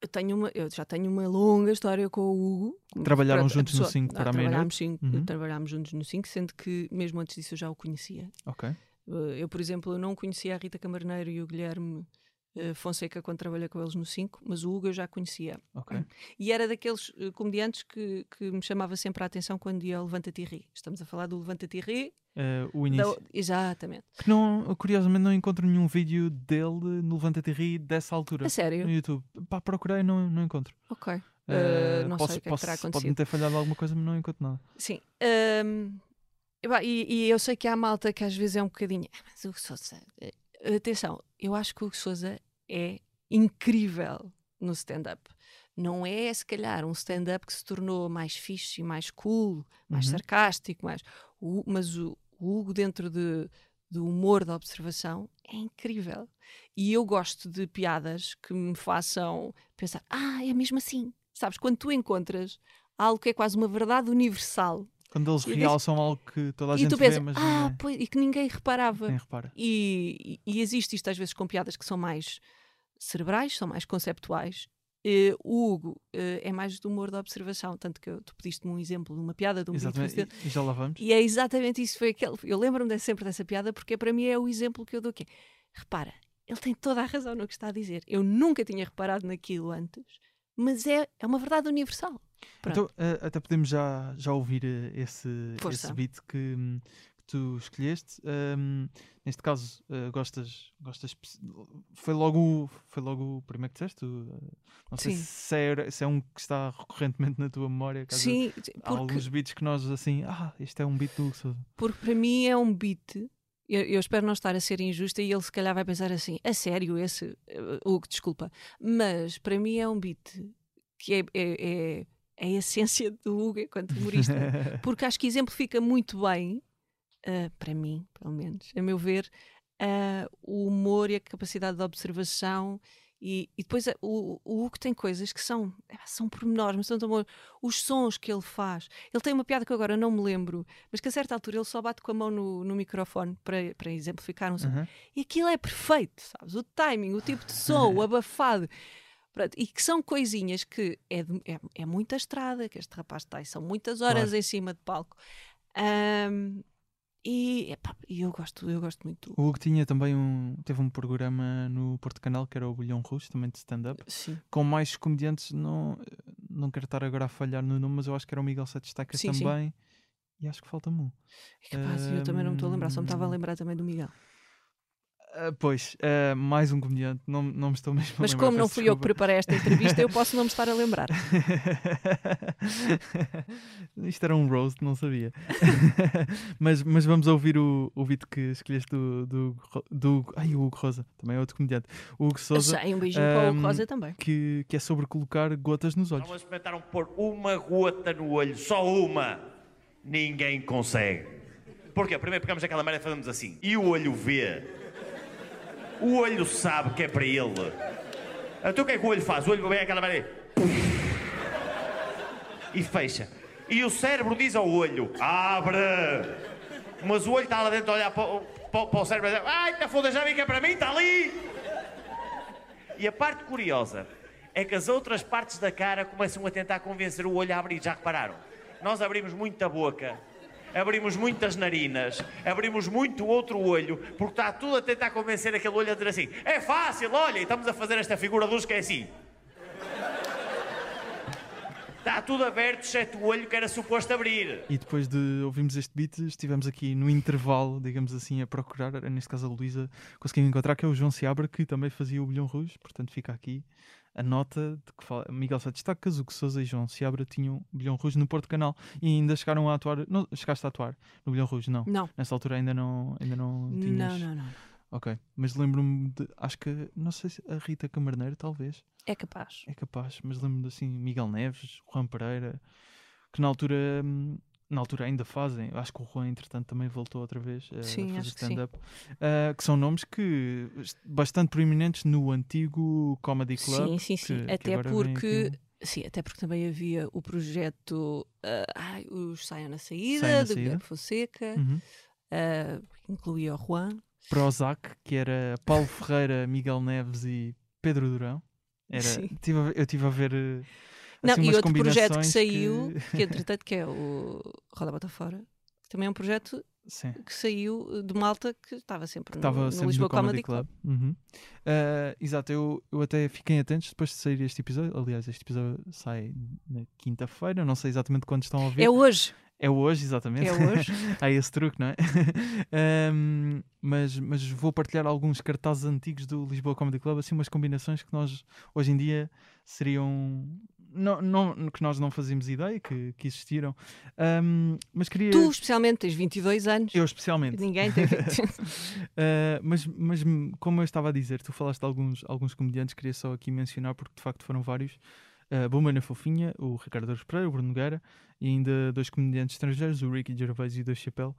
Eu, tenho uma, eu já tenho uma longa história com o Hugo. Trabalharam juntos no pessoa- Cinco ah, para a trabalhámos, sim, Uhum. trabalhámos juntos no 5, sendo que mesmo antes disso eu já o conhecia. Ok. Eh, Eu, por exemplo, eu não conhecia a Rita Camarneiro e o Guilherme Fonseca quando trabalhei com eles no 5, mas o Hugo eu já conhecia. Ok. E era daqueles eh, comediantes que, que me chamava sempre a atenção quando ia ao Levanta-te e Ri. Estamos a falar do Levanta-te e Ri. Ah, o da- início. Exatamente. Que não, curiosamente não encontro nenhum vídeo dele no Levanta-te e Ri dessa altura. A sério? no YouTube. Pá, procurei não, não encontro. Ok. Eh, Eh, não posso, sei o que é que posso, terá Pode-me acontecido. ter falhado alguma coisa, mas não encontro nada. Sim. Ahm, e e, eu sei que há malta que às vezes é um bocadinho. "Ah, Mas o Souza. eh, Atenção, eu acho que o Souza é incrível no stand-up. Não é, se calhar, um stand-up que se tornou mais fixe, mais cool, mais Uhum. sarcástico, mais. o- mas o, o Hugo, dentro de, do humor da observação, é incrível. E eu gosto de piadas que me façam pensar: ah, é mesmo assim. Sabes, quando tu encontras algo que é quase uma verdade universal Quando eles realçam algo que toda a e gente tu vê, pensas, mas ah, ninguém, pois, e que ninguém reparava. nem repara. E, e- e existe isto às vezes com piadas que são mais cerebrais, são mais conceptuais. Eh, o Hugo eh, é mais do humor da observação, tanto que eu- tu pediste-me um exemplo de uma piada de um Exatamente. E, e já lá vamos. E é exatamente isso. Foi aquele, eu lembro-me de- sempre dessa piada porque para mim é o exemplo que eu dou. Que é, repara, ele tem toda a razão no que está a dizer. Eu nunca tinha reparado naquilo antes, mas é, é uma verdade universal. Pronto. Então, eh, até podemos já, já ouvir eh, esse, Força. esse beat que, hum, tu escolheste. Ahm, neste caso, ah, gostas, gostas. Foi logo, foi logo o primeiro que disseste? Ah, não sei se é, se é um que está recorrentemente na tua memória. Sim, Há porque, alguns beats que nós assim, ah, este é um beat do Hugo Sousa. porque para mim é um beat. Eu, eu espero não estar a ser injusta e ele se calhar vai pensar assim: a sério, esse. eh, Hugo, desculpa. Mas para mim é um beat que é, é, é, é a essência do Hugo enquanto humorista. porque acho que exemplifica muito bem, ah, para mim, pelo menos, a meu ver, ah, o humor e a capacidade de observação. E, e depois ah, o, o Hugo tem coisas que são, ah, são pormenores, mas são tão bons. Os sons que ele faz. Ele tem uma piada que eu agora não me lembro, mas que a certa altura ele só bate com a mão no, no microfone para, para exemplificar um som. Aham. E aquilo é perfeito, sabes? O timing, o tipo de som, o abafado. E que são coisinhas que é, é, é muita estrada que este rapaz tem, são muitas horas Claro. em cima de palco. Ahm, e, epá, eu gosto, eu gosto muito. O Hugo tinha também um. Teve um programa no Porto Canal que era o Bulhão Russo, também de stand-up. Sim, Com mais comediantes, não, não quero estar agora a falhar no nome, mas eu acho que era o Miguel Sete Estacas Sim, sim. também. E acho que falta-me um. é capaz, eu também não me estou a lembrar, só me estava a lembrar também do Miguel. Ah, pois, ah, mais um comediante, não, não me estou mesmo a Mas lembrar, como não fui eu que desculpa. preparei esta entrevista, eu posso não me estar a lembrar. Isto era um roast, não sabia. mas, mas vamos ouvir o, o beat que escolheste do, do, do. Ai, o Hugo Rosa, também é outro comediante. O Hugo Eu Souza, sei, um beijinho para o ahm, Rosa também. que, que é sobre colocar gotas nos olhos. Vamos experimentaram pôr uma gota no olho, só uma. Ninguém consegue. Porquê? Primeiro pegamos aquela merda e fazemos assim. E o olho vê. O olho sabe que é para ele. Então o que é que o olho faz? O olho vê aquela merda e... fecha. E o cérebro diz ao olho: abre! Mas o olho está lá dentro a olhar para, para, para o cérebro e diz: ai, tá foda, já vi que é para mim, está ali! E a parte curiosa é que as outras partes da cara começam a tentar convencer o olho a abrir. Já repararam? Nós abrimos muito a boca, abrimos muitas narinas, abrimos muito outro olho, porque está tudo a tentar convencer aquele olho a dizer assim: é fácil, olha, estamos a fazer esta figura de luz que é assim. Está tudo aberto, exceto o olho que era suposto abrir. E depois de ouvirmos este beat, estivemos aqui no intervalo, digamos assim, a procurar, neste caso a Luísa, conseguimos encontrar que é o João Seabra, que também fazia o Bilhão Rouge, portanto fica aqui a nota de que fala, Miguel Sá destacas, o que Souza e João Seabra tinham Bilhão Rouge no Porto Canal e ainda chegaram a atuar, não, chegaste a atuar no Bilhão Rouge, não? Não, Nessa altura ainda não, ainda não tinhas... não, não, não. Ok, mas lembro-me de, acho que, não sei se a Rita Camarneiro, talvez, É capaz. é capaz, mas lembro-me de assim, Miguel Neves, Juan Pereira, que na altura, hum, na altura ainda fazem, acho que o Juan entretanto também voltou outra vez a Sim, fazer acho que stand-up, ah, que são nomes que bastante proeminentes no antigo Comedy Club. Sim, sim, sim. que- que até vem porque. Sim, até porque também havia o projeto ah, ai, Os Saiam na Saída, Saiam na do. Guilherme Fonseca, um- Uhum. ah, incluía o Juan. Prozac, que era Paulo Ferreira, Miguel Neves e Pedro Durão. Era, tive a ver- eu estive a ver eh, Não, assim, e outro projeto que saiu, que... entretanto que é o Roda Bota Fora, que também é um projeto Sim. que saiu de Malta que estava sempre no, Estava no sempre Lisboa no Comedy, Club. Uhum. Ah, exato, eu, eu até fiquei atentos depois de sair este episódio. Aliás, este episódio sai na quinta-feira, não sei exatamente quando estão a ouvir. É hoje, É hoje, exatamente. é hoje. Há esse truque, não é? Ahm, mas, mas vou partilhar alguns cartazes antigos do Lisboa Comedy Club, assim umas combinações que nós hoje em dia seriam. Não, não, que nós não fazíamos ideia que, que existiram. Ahm, mas queria. tu, especialmente, tens 22 anos. Eu especialmente. Ninguém tem. Uh, mas, mas hum, como eu estava a dizer, tu falaste de alguns, alguns comediantes, queria só aqui mencionar, porque de facto foram vários. Uh, Bomana Fofinha, o Ricardo Aruz Pereira, o Bruno Nogueira e ainda dois comediantes estrangeiros, o Ricky Gervais e o Dave Chappelle,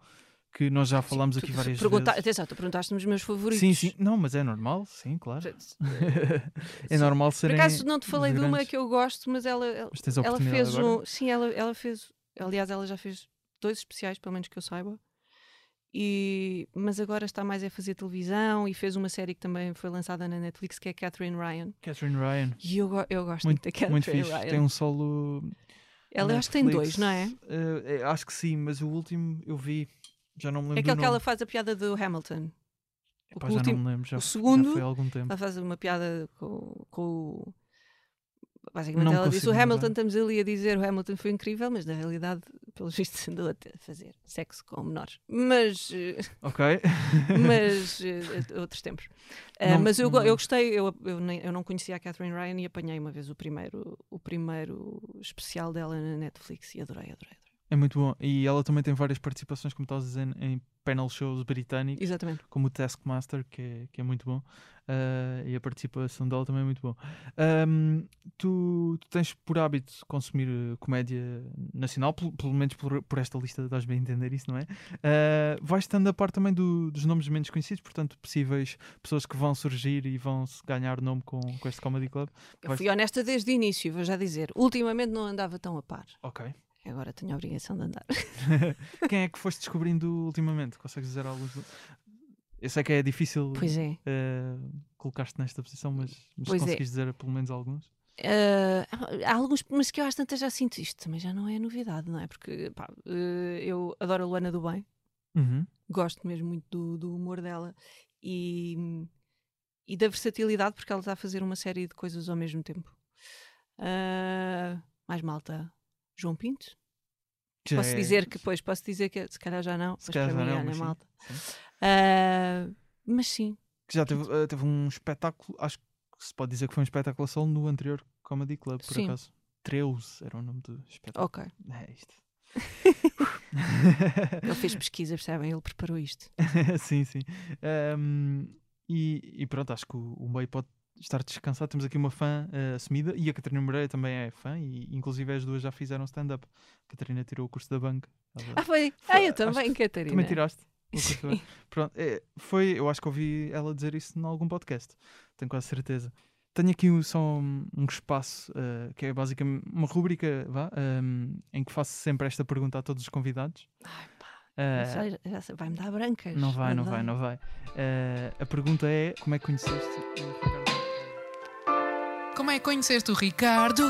que nós já falámos aqui Tu- várias pergunta- vezes. Atenção, tu perguntaste-me os meus favoritos. Sim, sim, não, mas é normal, sim, claro. é Sim. normal Por serem. acaso não te falei de uma que eu gosto, mas ela, ela, Mas a ela fez agora. um. Sim, ela, ela fez. Aliás, ela já fez dois especiais, pelo menos que eu saiba. E, mas agora está mais a fazer televisão e fez uma série que também foi lançada na Netflix que é Catherine Ryan. Catherine Ryan. E eu, eu gosto muito, da Catherine Muito fixe. Ryan. Tem um solo. Ela acho que tem Netflix. dois, não é? Uh, é, acho que sim, mas o último eu vi. Já não me lembro. É aquele que ela faz a piada do Hamilton. Epá, o já último- não me lembro. Já, o segundo-. Ela faz uma piada com, com o. basicamente Não ela disse o Hamilton, lembrar. estamos ali a dizer o Hamilton foi incrível, mas na realidade, pelos vistos, andou a fazer sexo com menores. Mas, eh, Ok. mas eh, outros tempos. Eh, Não- mas eu, não- eu gostei, eu, eu, nem- eu não conhecia a Catherine Ryan e apanhei uma vez o primeiro, o primeiro especial dela na Netflix e adorei, adorei. adorei. É muito bom. E ela também tem várias participações, como estás a dizer, em panel shows britânicos, Exatamente. como o Taskmaster, que é, que é muito bom. Ah, e a participação dela também é muito bom. Ahm, tu, tu tens por hábito consumir eh, comédia nacional, pelo, pelo menos por, por esta lista, estás bem a entender isso, não é? Ah, vais estando a par também do- dos nomes menos conhecidos, portanto, possíveis pessoas que vão surgir e vão ganhar nome com, com este Comedy Club. Eu Vais- fui honesta desde o início, vou já dizer. Ultimamente não andava tão a par. Ok. Agora tenho a obrigação de andar. Quem é que foste descobrindo ultimamente? Consegues dizer alguns? Eu sei que é difícil Pois é. eh, colocar-te nesta posição, mas, mas Pois é. consegues dizer pelo menos alguns? Eh, há alguns, mas que eu às tantas já sinto isto, também já não é novidade, não é? Porque pá, eh, eu adoro a Luana do Bem, Uhum. gosto mesmo muito do, do humor dela e, e da versatilidade, porque ela está a fazer uma série de coisas ao mesmo tempo. Ah, mais malta, João Pinto. Já posso é- dizer que, pois, posso dizer que se calhar já não, Se mas calhar já mim, não, mas sim, malta. sim. Ah, mas sim, Que já teve, eh, teve um espetáculo, acho que se pode dizer que foi um espetáculo solo no anterior Comedy Club, por Sim. acaso. Treus era o nome do espetáculo. ok. É isto. Ele fez pesquisa, percebem? Ele preparou isto. sim, sim. Ahm, e, e pronto, acho que o, o meio pode estar descansado. Temos aqui uma fã eh, assumida e a Catarina Moreira também é fã, e inclusive as duas já fizeram stand-up. A Catarina tirou o curso da banca. Ela- Ah, foi? Foi- Ah, eu também, Catarina. Também tiraste? Pronto, é, foi, eu acho que ouvi ela dizer isso em algum podcast, tenho quase certeza. Tenho aqui um- só um, um espaço eh, que é basicamente uma rúbrica vá, ehm, em que faço sempre esta pergunta a todos os convidados. Ai, pá, já sei- já sei, vai-me dar brancas. não vai, não dá. vai, não vai. Eh, a pergunta é: como é que conheceste? Como é que conheceste o Ricardo?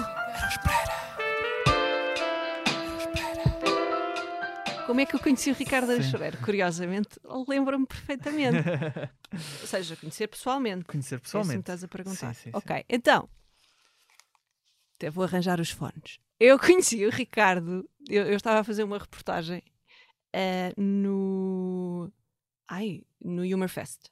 Como é que eu conheci o Ricardo Sim. Araxoreiro? Curiosamente, lembro-me perfeitamente. Ou seja, conhecer pessoalmente. Conhecer É assim que pessoalmente. estás a perguntar. Sim, sim, sim. ok, então. Até vou arranjar os fones. Eu conheci o Ricardo. Eu, eu estava a fazer uma reportagem eh, no. Ai, no Humor Fest.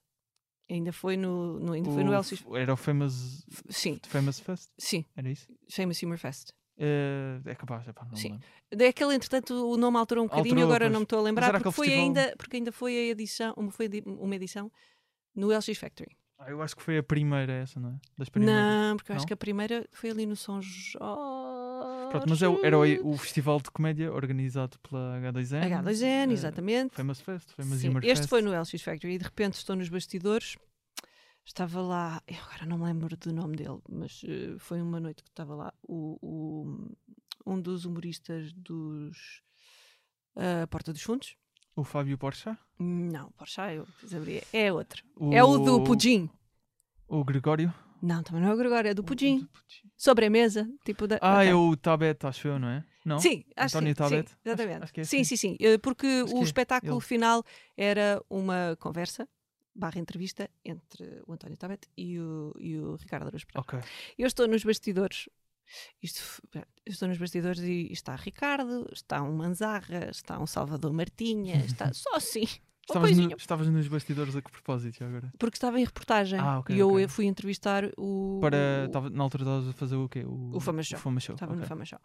Ainda foi no, no, ainda foi no O- LC. Era o Famous, Sim, famous Fest? sim, Era isso? Famous Humor Fest. Eh, é capaz, epá, não me Sim. lembro. Daquele, entretanto, o nome alterou um bocadinho, Alterou, agora pois. não me estou a lembrar, porque foi, festival- ainda, porque ainda foi a edição, uma, foi uma edição no LX Factory. Ah, eu acho que foi a primeira essa, não é? Das primeiras. Não, porque eu acho Não? que a primeira foi ali no São Jorge. Pronto, mas é o- era o, o festival de comédia organizado pela H2N. H2N, eh, exatamente. Famous Fest, Famous Sim, este Fest. foi no LX Factory e de repente estou nos bastidores. Estava lá, eu agora não me lembro do nome dele, mas eh, foi uma noite que estava lá o, o- um dos humoristas dos A Porta dos Fundos. O Fábio Porchat. Não, Porsche, eu abrir. É outro. O, É o do Pudim. O Gregório. Não, também não é o Gregório, é do Pudim. do Pudim. Sobre a mesa, tipo da. Ah, ok. é o Tabet, acho eu, não é? Não? Sim, acho António sim, Tabet? sim, exatamente. Acho- acho é sim, assim. sim, sim. Eh, Porque Acho o é espetáculo ele. final era uma conversa barra entrevista entre o António Tabet e o, e o Ricardo Araújo Pereira. Ok. Eu estou nos bastidores. Isto, eu estou nos bastidores e está Ricardo, está um Manzarra, está um Salvador Martinha, está só assim. Estavas, no- estavas nos bastidores a que propósito agora? Porque estava em reportagem Ah, ok, e eu ok. fui entrevistar o. Para, o- tava- na altura estavas a fazer o quê? O Fama Show. O Fama Show. Estava ok. no Fama Show.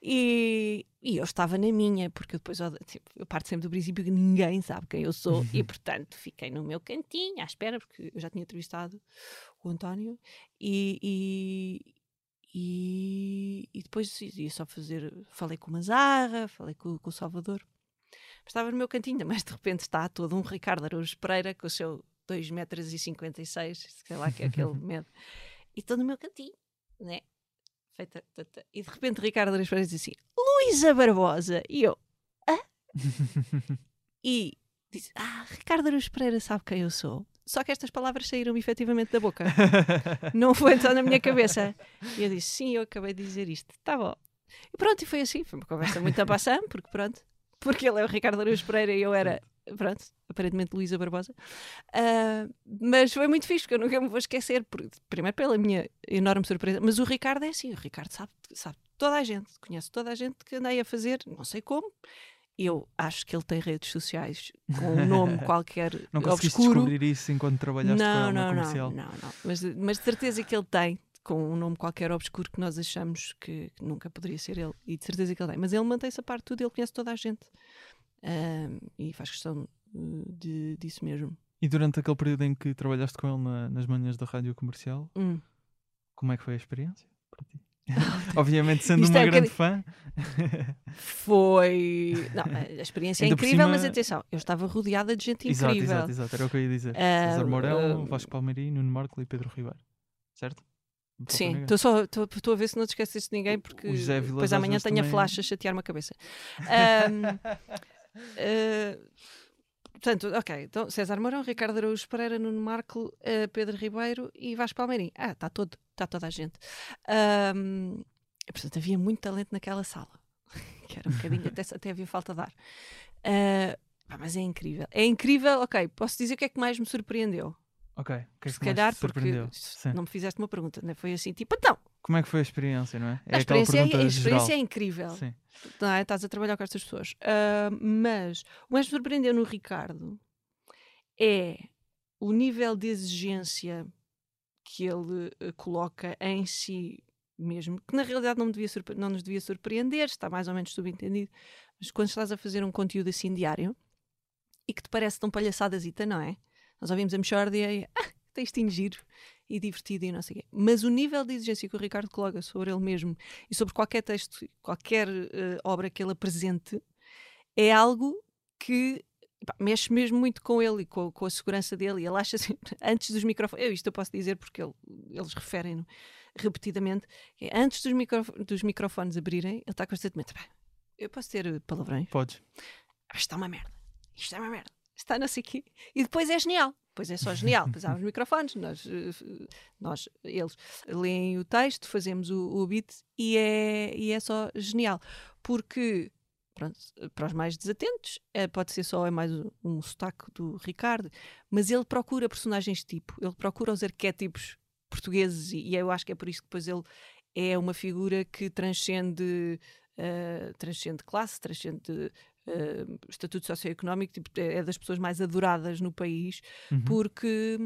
E, e eu estava na minha, porque eu depois eu, tipo, eu parto sempre do princípio que ninguém sabe quem eu sou e, portanto, fiquei no meu cantinho à espera, porque eu já tinha entrevistado o António e. e e, e depois ia só fazer. Falei com o Mazarra, falei com, com o Salvador. Mas estava no meu cantinho, mas de repente está todo um Ricardo Araújo Pereira com o seu 2,56m, sei lá que é aquele medo. E estou no meu cantinho, né? Feita, ta, ta. E de repente Ricardo Araújo Pereira diz assim: Luísa Barbosa! E eu, hã? e disse: Ah, Ricardo Araújo Pereira sabe quem eu sou. Só que estas palavras saíram-me efetivamente da boca. Não foi só na minha cabeça. E eu disse: Sim, eu acabei de dizer isto. Tá bom. E pronto, e foi assim. Foi uma conversa muito a passar, porque pronto. Porque ele é o Ricardo Araújo Pereira e eu era pronto, aparentemente Luísa Barbosa. Uh, mas foi muito fixe, porque eu nunca me vou esquecer, por, primeiro pela minha enorme surpresa, mas o Ricardo é assim, o Ricardo sabe, sabe toda a gente, conhece toda a gente que andei a fazer, não sei como. Eu acho que ele tem redes sociais com um nome qualquer Não conseguiste obscuro. descobrir isso enquanto trabalhaste com Não, ele na não, comercial? não, não, não. Mas, mas de certeza que ele tem, com um nome qualquer obscuro que nós achamos que, que nunca poderia ser ele. E de certeza que ele tem. Mas ele mantém-se a parte de tudo, ele conhece toda a gente. Ahm, e faz questão uh, de, disso mesmo. E durante aquele período em que trabalhaste com ele na- nas manhãs da rádio comercial, Hum. como é que foi a experiência para ti? Obviamente, sendo Isto uma é um grande fã, Foi. Não, a experiência é Ainda por incrível, cima- mas atenção, eu estava rodeada de gente exato, incrível. exato, exato, era o que eu ia dizer. Ah, César Mourão, ah, Vasco Palmeirinho, Nuno Marco e Pedro Ribeiro, certo? Não falta Sim, ninguém. estou só estou a ver se não te esqueces de ninguém, porque o José Vilas depois às amanhã vezes tenho a também- flash a chatear-me a cabeça. Ahm, ah, portanto, ok, então César Mourão, Ricardo Araújo Pereira, Nuno Marco, ah, Pedro Ribeiro e Vasco Palmeirim. Ah, está todo, está toda a gente. Ahm, portanto, havia muito talento naquela sala, que era um bocadinho, até, até havia falta de ar. Pá, mas é incrível. É incrível, ok, posso dizer o que é que mais me surpreendeu. Ok, que é Se que mais calhar porque não me fizeste uma pergunta, né? foi assim, tipo, então, Como é que foi a experiência, não é? É a aquela experiência, é, a experiência é incrível. Sim. não é? Estás a trabalhar com estas pessoas. Ah, mas o mais me surpreendeu no Ricardo é o nível de exigência que ele eh, coloca em si mesmo, que na realidade não, devia não nos devia surpreender, está mais ou menos subentendido, mas quando estás a fazer um conteúdo assim diário e que te parece tão palhaçadazita, não é? Nós ouvimos a Mexórdia e ah, textinho giro e divertido e não sei o quê. Mas o nível de exigência que o Ricardo coloca sobre ele mesmo e sobre qualquer texto, qualquer eh, obra que ele apresente, é algo que pá, mexe mesmo muito com ele e com, com a segurança dele. E ele acha sempre, antes dos microfones, eu isto eu posso dizer porque ele- eles referem-no repetidamente, é, antes dos, microf- dos microfones abrirem, ele está constantemente, "Pá, eu posso ter palavrões? Podes. Ah, isto está uma merda, isto é uma merda, está não sei quê. E depois é genial. Depois é só genial. Depois há os microfones, nós, eh, nós, eles leem o texto, fazemos o, o beat e é, e é só genial. Porque, pronto, para os mais desatentos, eh, pode ser só é mais um, um sotaque do Ricardo, mas ele procura personagens tipo, ele procura os arquétipos portugueses e, e eu acho que é por isso que depois ele é uma figura que transcende, eh, transcende classe, transcende eh, estatuto socioeconómico, tipo, é é das pessoas mais adoradas no país, Uhum. porque.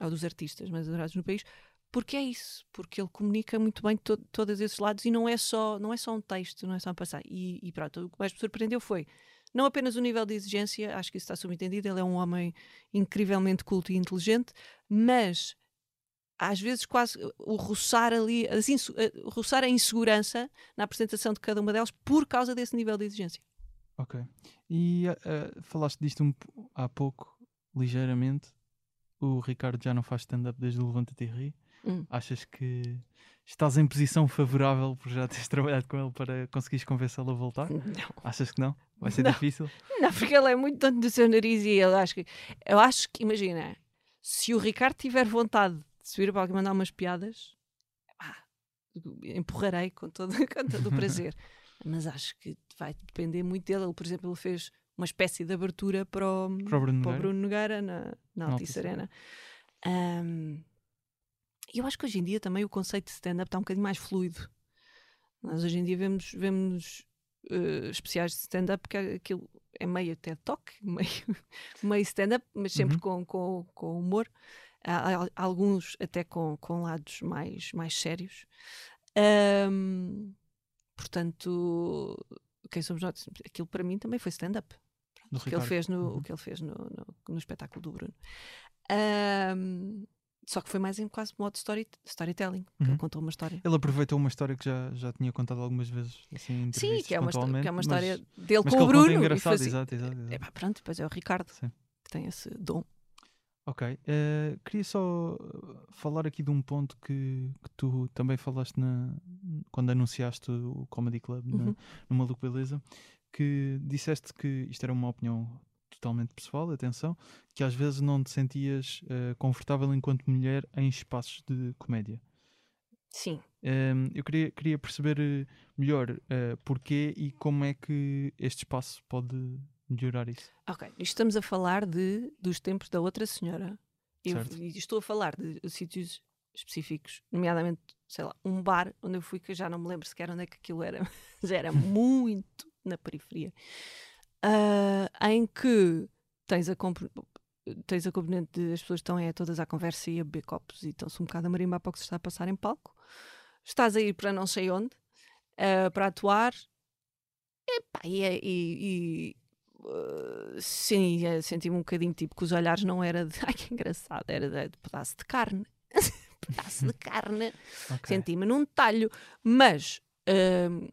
ou dos artistas mais adorados no país, porque é isso, porque ele comunica muito bem to todos esses lados e não é só, não é só um texto, não é só um passar. E, e pronto, o que mais me surpreendeu foi não apenas o nível de exigência, acho que isso está subentendido, ele é um homem incrivelmente culto e inteligente, mas às vezes quase o roçar ali, as eh, roçar a insegurança na apresentação de cada uma delas por causa desse nível de exigência. Ok. E ah, ah, falaste disto um há pouco, ligeiramente. O Ricardo já não faz stand-up desde o Levanta-te e Ri. Hum. Achas que estás em posição favorável por já teres trabalhado com ele para conseguires convencê-lo a voltar? Não. Achas que não? Vai ser Não. difícil? Não, porque ele é muito dono do seu nariz e ele acho que. Eu acho que, imagina, se o Ricardo tiver vontade de subir para alguém mandar umas piadas, pá, empurrarei com todo, com todo o prazer. Mas acho que vai depender muito dele. Ele, por exemplo, ele fez uma espécie de abertura para o, Para o Bruno para o? Bruno Nogueira na, na Altice Arena. Ahm, eu acho que hoje em dia também o conceito de stand-up está um bocadinho mais fluido. Nós hoje em dia vemos, vemos eh, especiais de stand-up que aquilo é meio TED Talk, meio, meio stand-up, mas sempre Uhum. com, com, com humor. Há, há alguns até com, com lados mais, mais sérios. Ahm, portanto, quem somos nós? Aquilo para mim também foi stand-up o que ele fez no, Uhum. o que ele fez no, no, no espetáculo do Bruno. Ahm, só que foi mais em quase modo story, storytelling. que Uhum. Ele contou uma história. Ele aproveitou uma história que já, já tinha contado algumas vezes assim, em Sim, que é uma, que é uma mas- história dele mas com que o Bruno. e engraçado, foi assim- exato, exato, exato. Epá, pronto, depois é o Ricardo Sim. que tem esse dom. Ok, eh, queria só eh, falar aqui de um ponto que, que tu também falaste na, quando anunciaste o Comedy Club na- Uhum. no Maluco Beleza, que disseste que isto era uma opinião totalmente pessoal, atenção, que às vezes não te sentias eh, confortável enquanto mulher em espaços de comédia. Sim. Ehm, eu queria, queria perceber eh, melhor eh, porquê e como é que este espaço pode melhorar isso. Ok, estamos a falar de, dos tempos da outra senhora. Eu, e estou a falar de sítios específicos, nomeadamente, sei lá, um bar onde eu fui que eu já não me lembro sequer onde é que aquilo era, mas era muito na periferia, ah, em que tens a, tens a componente de as pessoas estão é, todas à conversa e a beber copos e estão-se um bocado a marimbar para o que se está a passar em palco. Estás a ir para não sei onde, ah, para atuar, Epá, e, é- e- e, uh, sim, eh, senti-me um bocadinho tipo que os olhares não era de ai que engraçado, era de, de pedaço de carne. pedaço de carne. Ok. Senti-me num talho. Mas, hum,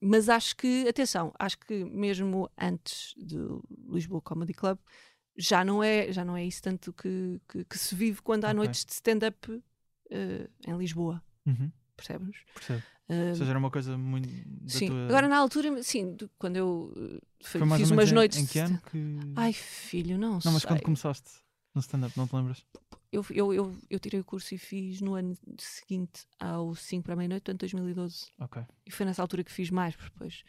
mas acho que, atenção, acho que mesmo antes do Lisboa Comedy Club já não é, já não é isso tanto que, que, que se vive quando há Ok. noites de stand-up eh, em Lisboa, Uhum, percebes? percebo. Hum, Ou seja, era uma coisa muito. Sim, tua... agora na altura, sim, do- quando eu uh, fi- Foi mais fiz umas em- noites. Em que ano que. Ai, filho, não, não, mas sei. quando começaste no stand-up, não te lembras? Eu, eu, eu, eu tirei o curso e fiz no ano seguinte ao 5 para a meia-noite, portanto 2012. Ok. E foi nessa altura que fiz mais, porque depois.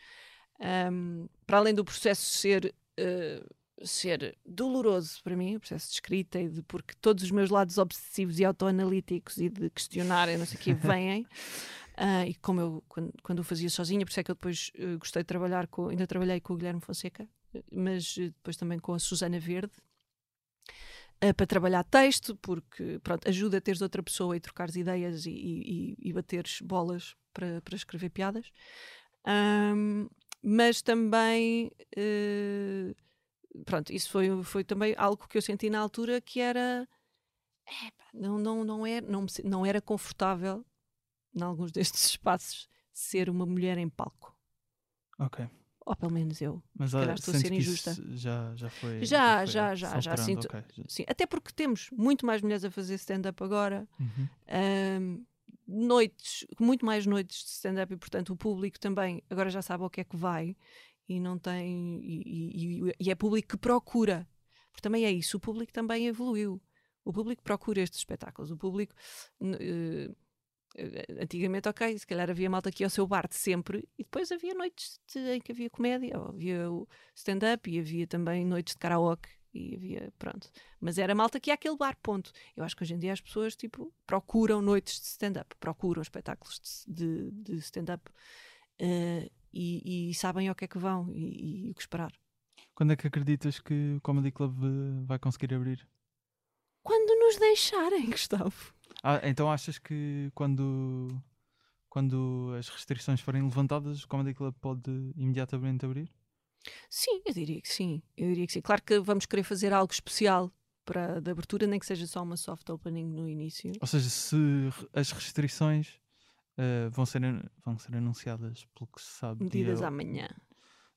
ahm, para além do processo ser. uh, ser doloroso para mim, o processo de escrita e de porque todos os meus lados obsessivos e autoanalíticos e de questionar e não sei o que vêm Ah, e como eu quando, quando o fazia sozinha, por isso é que eu depois eh, gostei de trabalhar com, ainda trabalhei com o Guilherme Fonseca, mas eh, depois também com a Susana Verde eh, para trabalhar texto, porque pronto, ajuda a teres outra pessoa e trocares ideias e, e, e bateres bolas para, para escrever piadas. Ahm, mas também eh, pronto, isso foi, foi também algo que eu senti na altura que era epá, não, não, não, era, não, me se- não era confortável em alguns destes espaços ser uma mulher em palco. Ok. Ou pelo menos eu. Mas ah, estou a ser injusta. já, já foi. Já, já, já, já alterando, sinto- ok, já- Sim, até porque temos muito mais mulheres a fazer stand-up agora. Uhum. Ahm, noites, muito mais noites de stand-up e, portanto, o público também agora já sabe ao que é que vai e não tem. E, e- e- é público que procura. Porque também é isso, o público também evoluiu. O público procura estes espetáculos. O público. eh, Antigamente, ok, se calhar havia malta aqui ao seu bar de sempre, e depois havia noites de- em que havia comédia, havia o stand-up, e havia também noites de karaoke, e havia, pronto. Mas era malta que ia àquele bar, ponto. Eu acho que hoje em dia as pessoas, tipo, procuram noites de stand-up, procuram espetáculos de, de- stand-up eh, e, e sabem ao que é que vão e, e o que esperar. Quando é que acreditas que o Comedy Club eh, vai conseguir abrir? Quando nos deixarem, Gustavo. Ah, então achas que quando, quando as restrições forem levantadas, o Comedy Club pode imediatamente abrir? Sim, eu diria que sim. Eu diria que sim. Claro que vamos querer fazer algo especial para de abertura, nem que seja só uma soft opening no início. Ou seja, se as restrições eh, vão, ser, vão ser anunciadas, pelo que se sabe, Medidas dia, amanhã.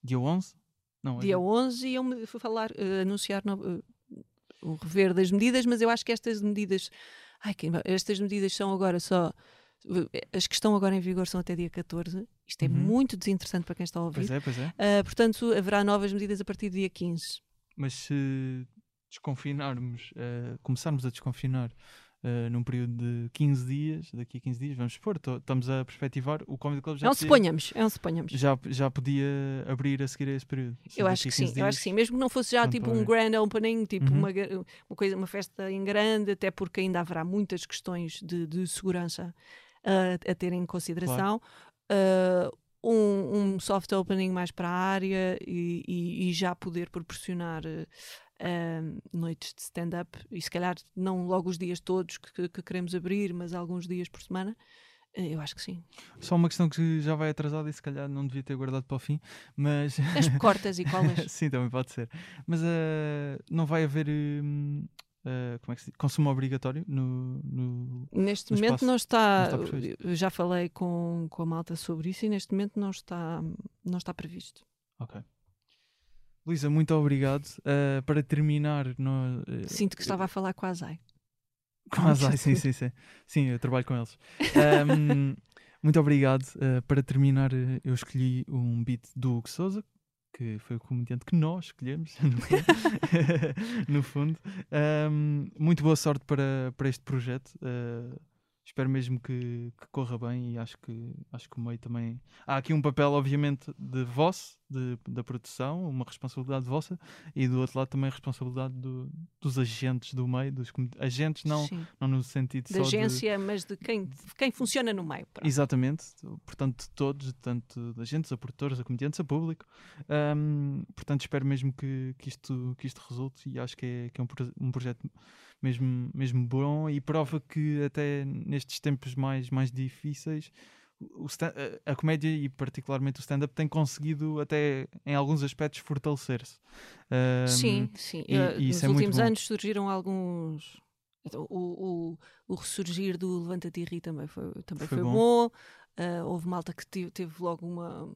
dia 11? Não, é Dia 11 iam me falar, eh, anunciar no- eh, o rever das medidas, mas eu acho que estas medidas, ai, que- estas medidas são agora só as que estão agora em vigor são até dia 14. Isto é Uhum. muito desinteressante para quem está a ouvir. Pois é, pois é. Ah, portanto, haverá novas medidas a partir do dia 15. Mas se desconfinarmos, eh, começarmos a desconfinar eh, num período de 15 dias, daqui a 15 dias, vamos supor, estamos a perspectivar, o Comedy Club já um podia- suponhamos, é um suponhamos. já, já podia abrir a seguir a esse período. Se Eu acho a que sim, 15 eu acho que dias- sim. Mesmo que não fosse já tipo um grand opening, tipo Uhum. uma, uma, coisa, uma festa em grande, até porque ainda haverá muitas questões de, de segurança ah, a ter em consideração. Ah, um, um soft opening mais para a área e, e- e já poder proporcionar noites de stand-up e se calhar não logo os dias todos que, que- que queremos abrir, mas alguns dias por semana. ah, Eu acho que sim. Só uma questão que já vai atrasada e se calhar não devia ter guardado para o fim, mas. As cortas e colas. Sim, também pode ser. Mas eh, não vai haver eh, como é que se diz? consumo obrigatório no, no- Neste no momento não está, não está já falei com, com a malta sobre isso e neste momento não está, não está previsto. Ok. Luísa, muito obrigado. Eh, para terminar, no, eh, Sinto que estava a falar com a Azai. Com as ai, sim, sim, sim. Sim, eu trabalho com eles. Ahm, muito obrigado. Uh, para terminar, uh, eu escolhi um beat do Hugo Souza, que foi o comediante que nós escolhemos, no fundo. Fundo. Ahm, muito boa sorte para, para este projeto. Uh, espero mesmo que, que corra bem e acho que, acho que o meio também. Há aqui um papel, obviamente, de vosso, de- da produção, uma responsabilidade vossa, e do outro lado também a responsabilidade do- dos agentes do meio, dos agentes, não, Sim. não no sentido Da só de- agência, mas de quem, de quem funciona no meio. pronto. Exatamente, portanto, de todos, tanto de agentes, a produtores, a comediantes, a público. Ahm, portanto, espero mesmo que, que, isto, que isto resulte e acho que é, que é um, um projeto mesmo, mesmo bom e prova que até nestes tempos mais, mais difíceis o sta- a, a comédia e particularmente o stand-up tem conseguido até em alguns aspectos fortalecer-se. Ahm, Sim, sim. e- e Nos é últimos bom. anos surgiram alguns. então, O, o, o ressurgir do Levanta-te e Ri também foi, também Foi foi, bom. bom. Eh, houve malta que tive- teve logo uma,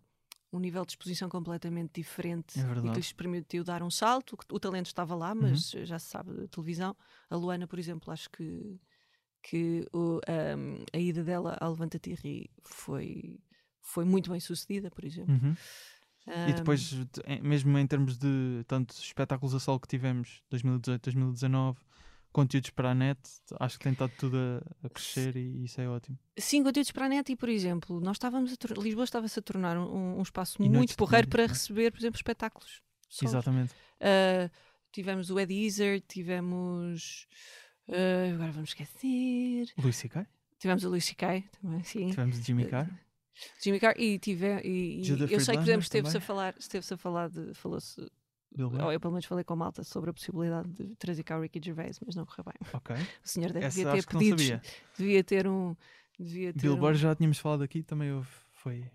um nível de exposição completamente diferente É e que lhes permitiu dar um salto. O, o talento estava lá, Uhum. mas já se sabe da televisão. A Luana, por exemplo, acho que, que o- ahm, a ida dela ao Levanta-te e Ri foi, foi muito bem sucedida, por exemplo. uhum. E Ahm, depois, mesmo em termos de tanto espetáculos a solo que tivemos, 2018, 2019, conteúdos para a net, acho que tem estado tudo a, a crescer e isso é ótimo. Sim, conteúdos para a net e, por exemplo, nós estávamos Lisboa estava-se a tornar um, um espaço E muito porreiro para é? receber, por exemplo, espetáculos. solos. Exatamente. Ah, tivemos o Ed Izzard, tivemos. ah, agora vamos esquecer. Luís C.K. Tivemos o Luís C.K. também, sim. Tivemos Jimmy Eh, Carr. Jimmy Carr e, tive, e, e eu sei que, por exemplo, esteve-se a falar, esteve-se a falar de. Falou-se. Ou eu pelo menos falei com a malta sobre a possibilidade de trazer cá o Ricky Gervais, mas não correu bem. O senhor deve- Essa devia ter pedidos. sabia. Devia ter um. Devia ter Bill um- já tínhamos falado aqui, também houve, foi,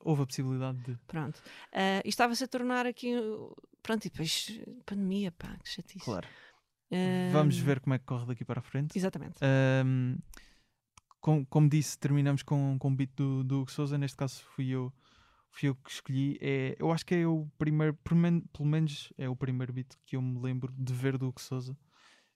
houve a possibilidade de. Pronto. Ah, e estava-se a tornar aqui. uh, Pronto, e depois pandemia, pá, que chatice. Claro. Ah, Vamos ver como é que corre daqui para a frente. Exatamente. Ahm, com- como disse, terminamos com, com o beat do, do Hugo Souza. Neste caso fui eu, fui eu que escolhi. É, eu acho que é o primeiro, pelo men- pelo menos é o primeiro beat que eu me lembro de ver do Hugo Souza,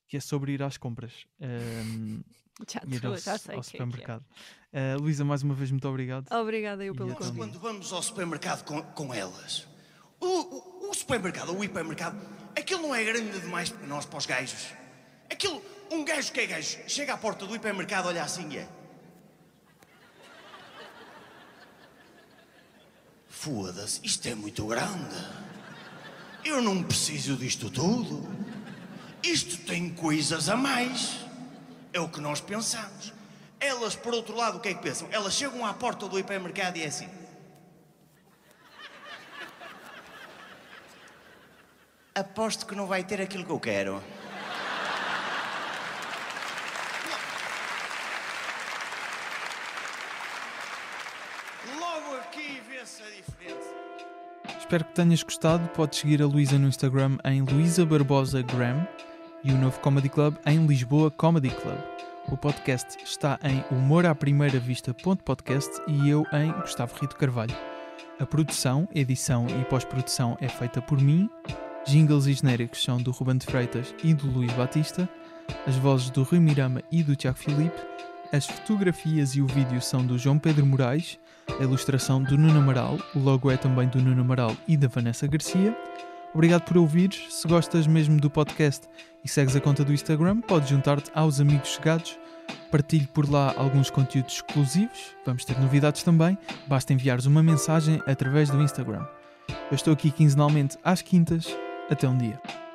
que é sobre ir às compras. Ahm, Já, ir ao, já sei ao que é é. supermercado. Ah, Luísa, mais uma vez, muito obrigado. Obrigada eu pelo convite. Quando vamos ao supermercado com, com elas, o, o, o supermercado, o hipermercado, aquilo não é grande demais para nós, para os gajos. Aquilo, um gajo que é gajo, chega à porta do hipermercado, olha assim e é. Foda-se, isto é muito grande. Eu não preciso disto tudo. Isto tem coisas a mais. É o que nós pensamos. Elas, por outro lado, o que é que pensam? Elas chegam à porta do hipermercado e é assim. Aposto que não vai ter aquilo que eu quero. Espero que tenhas gostado. Podes seguir a Luísa no Instagram em Luísa Barbosa Graham e o novo Comedy Club em Lisboa Comedy Club. O podcast está em humoraprimeiravista.podcast e eu em Gustavo Rito Carvalho. A produção, edição e pós-produção é feita por mim. Jingles e genéricos são do Ruben de Freitas e do Luís Batista. As vozes do Rui Mirama e do Tiago Filipe. As fotografias e o vídeo são do João Pedro Moraes. A ilustração do Nuno Amaral. O logo é também do Nuno Amaral e da Vanessa Garcia. Obrigado por ouvires. Se gostas mesmo do podcast e segues a conta do Instagram, podes juntar-te aos amigos chegados. Partilhe por lá alguns conteúdos exclusivos. Vamos ter novidades também. Basta enviares uma mensagem através do Instagram. Eu estou aqui quinzenalmente às quintas. Até um dia.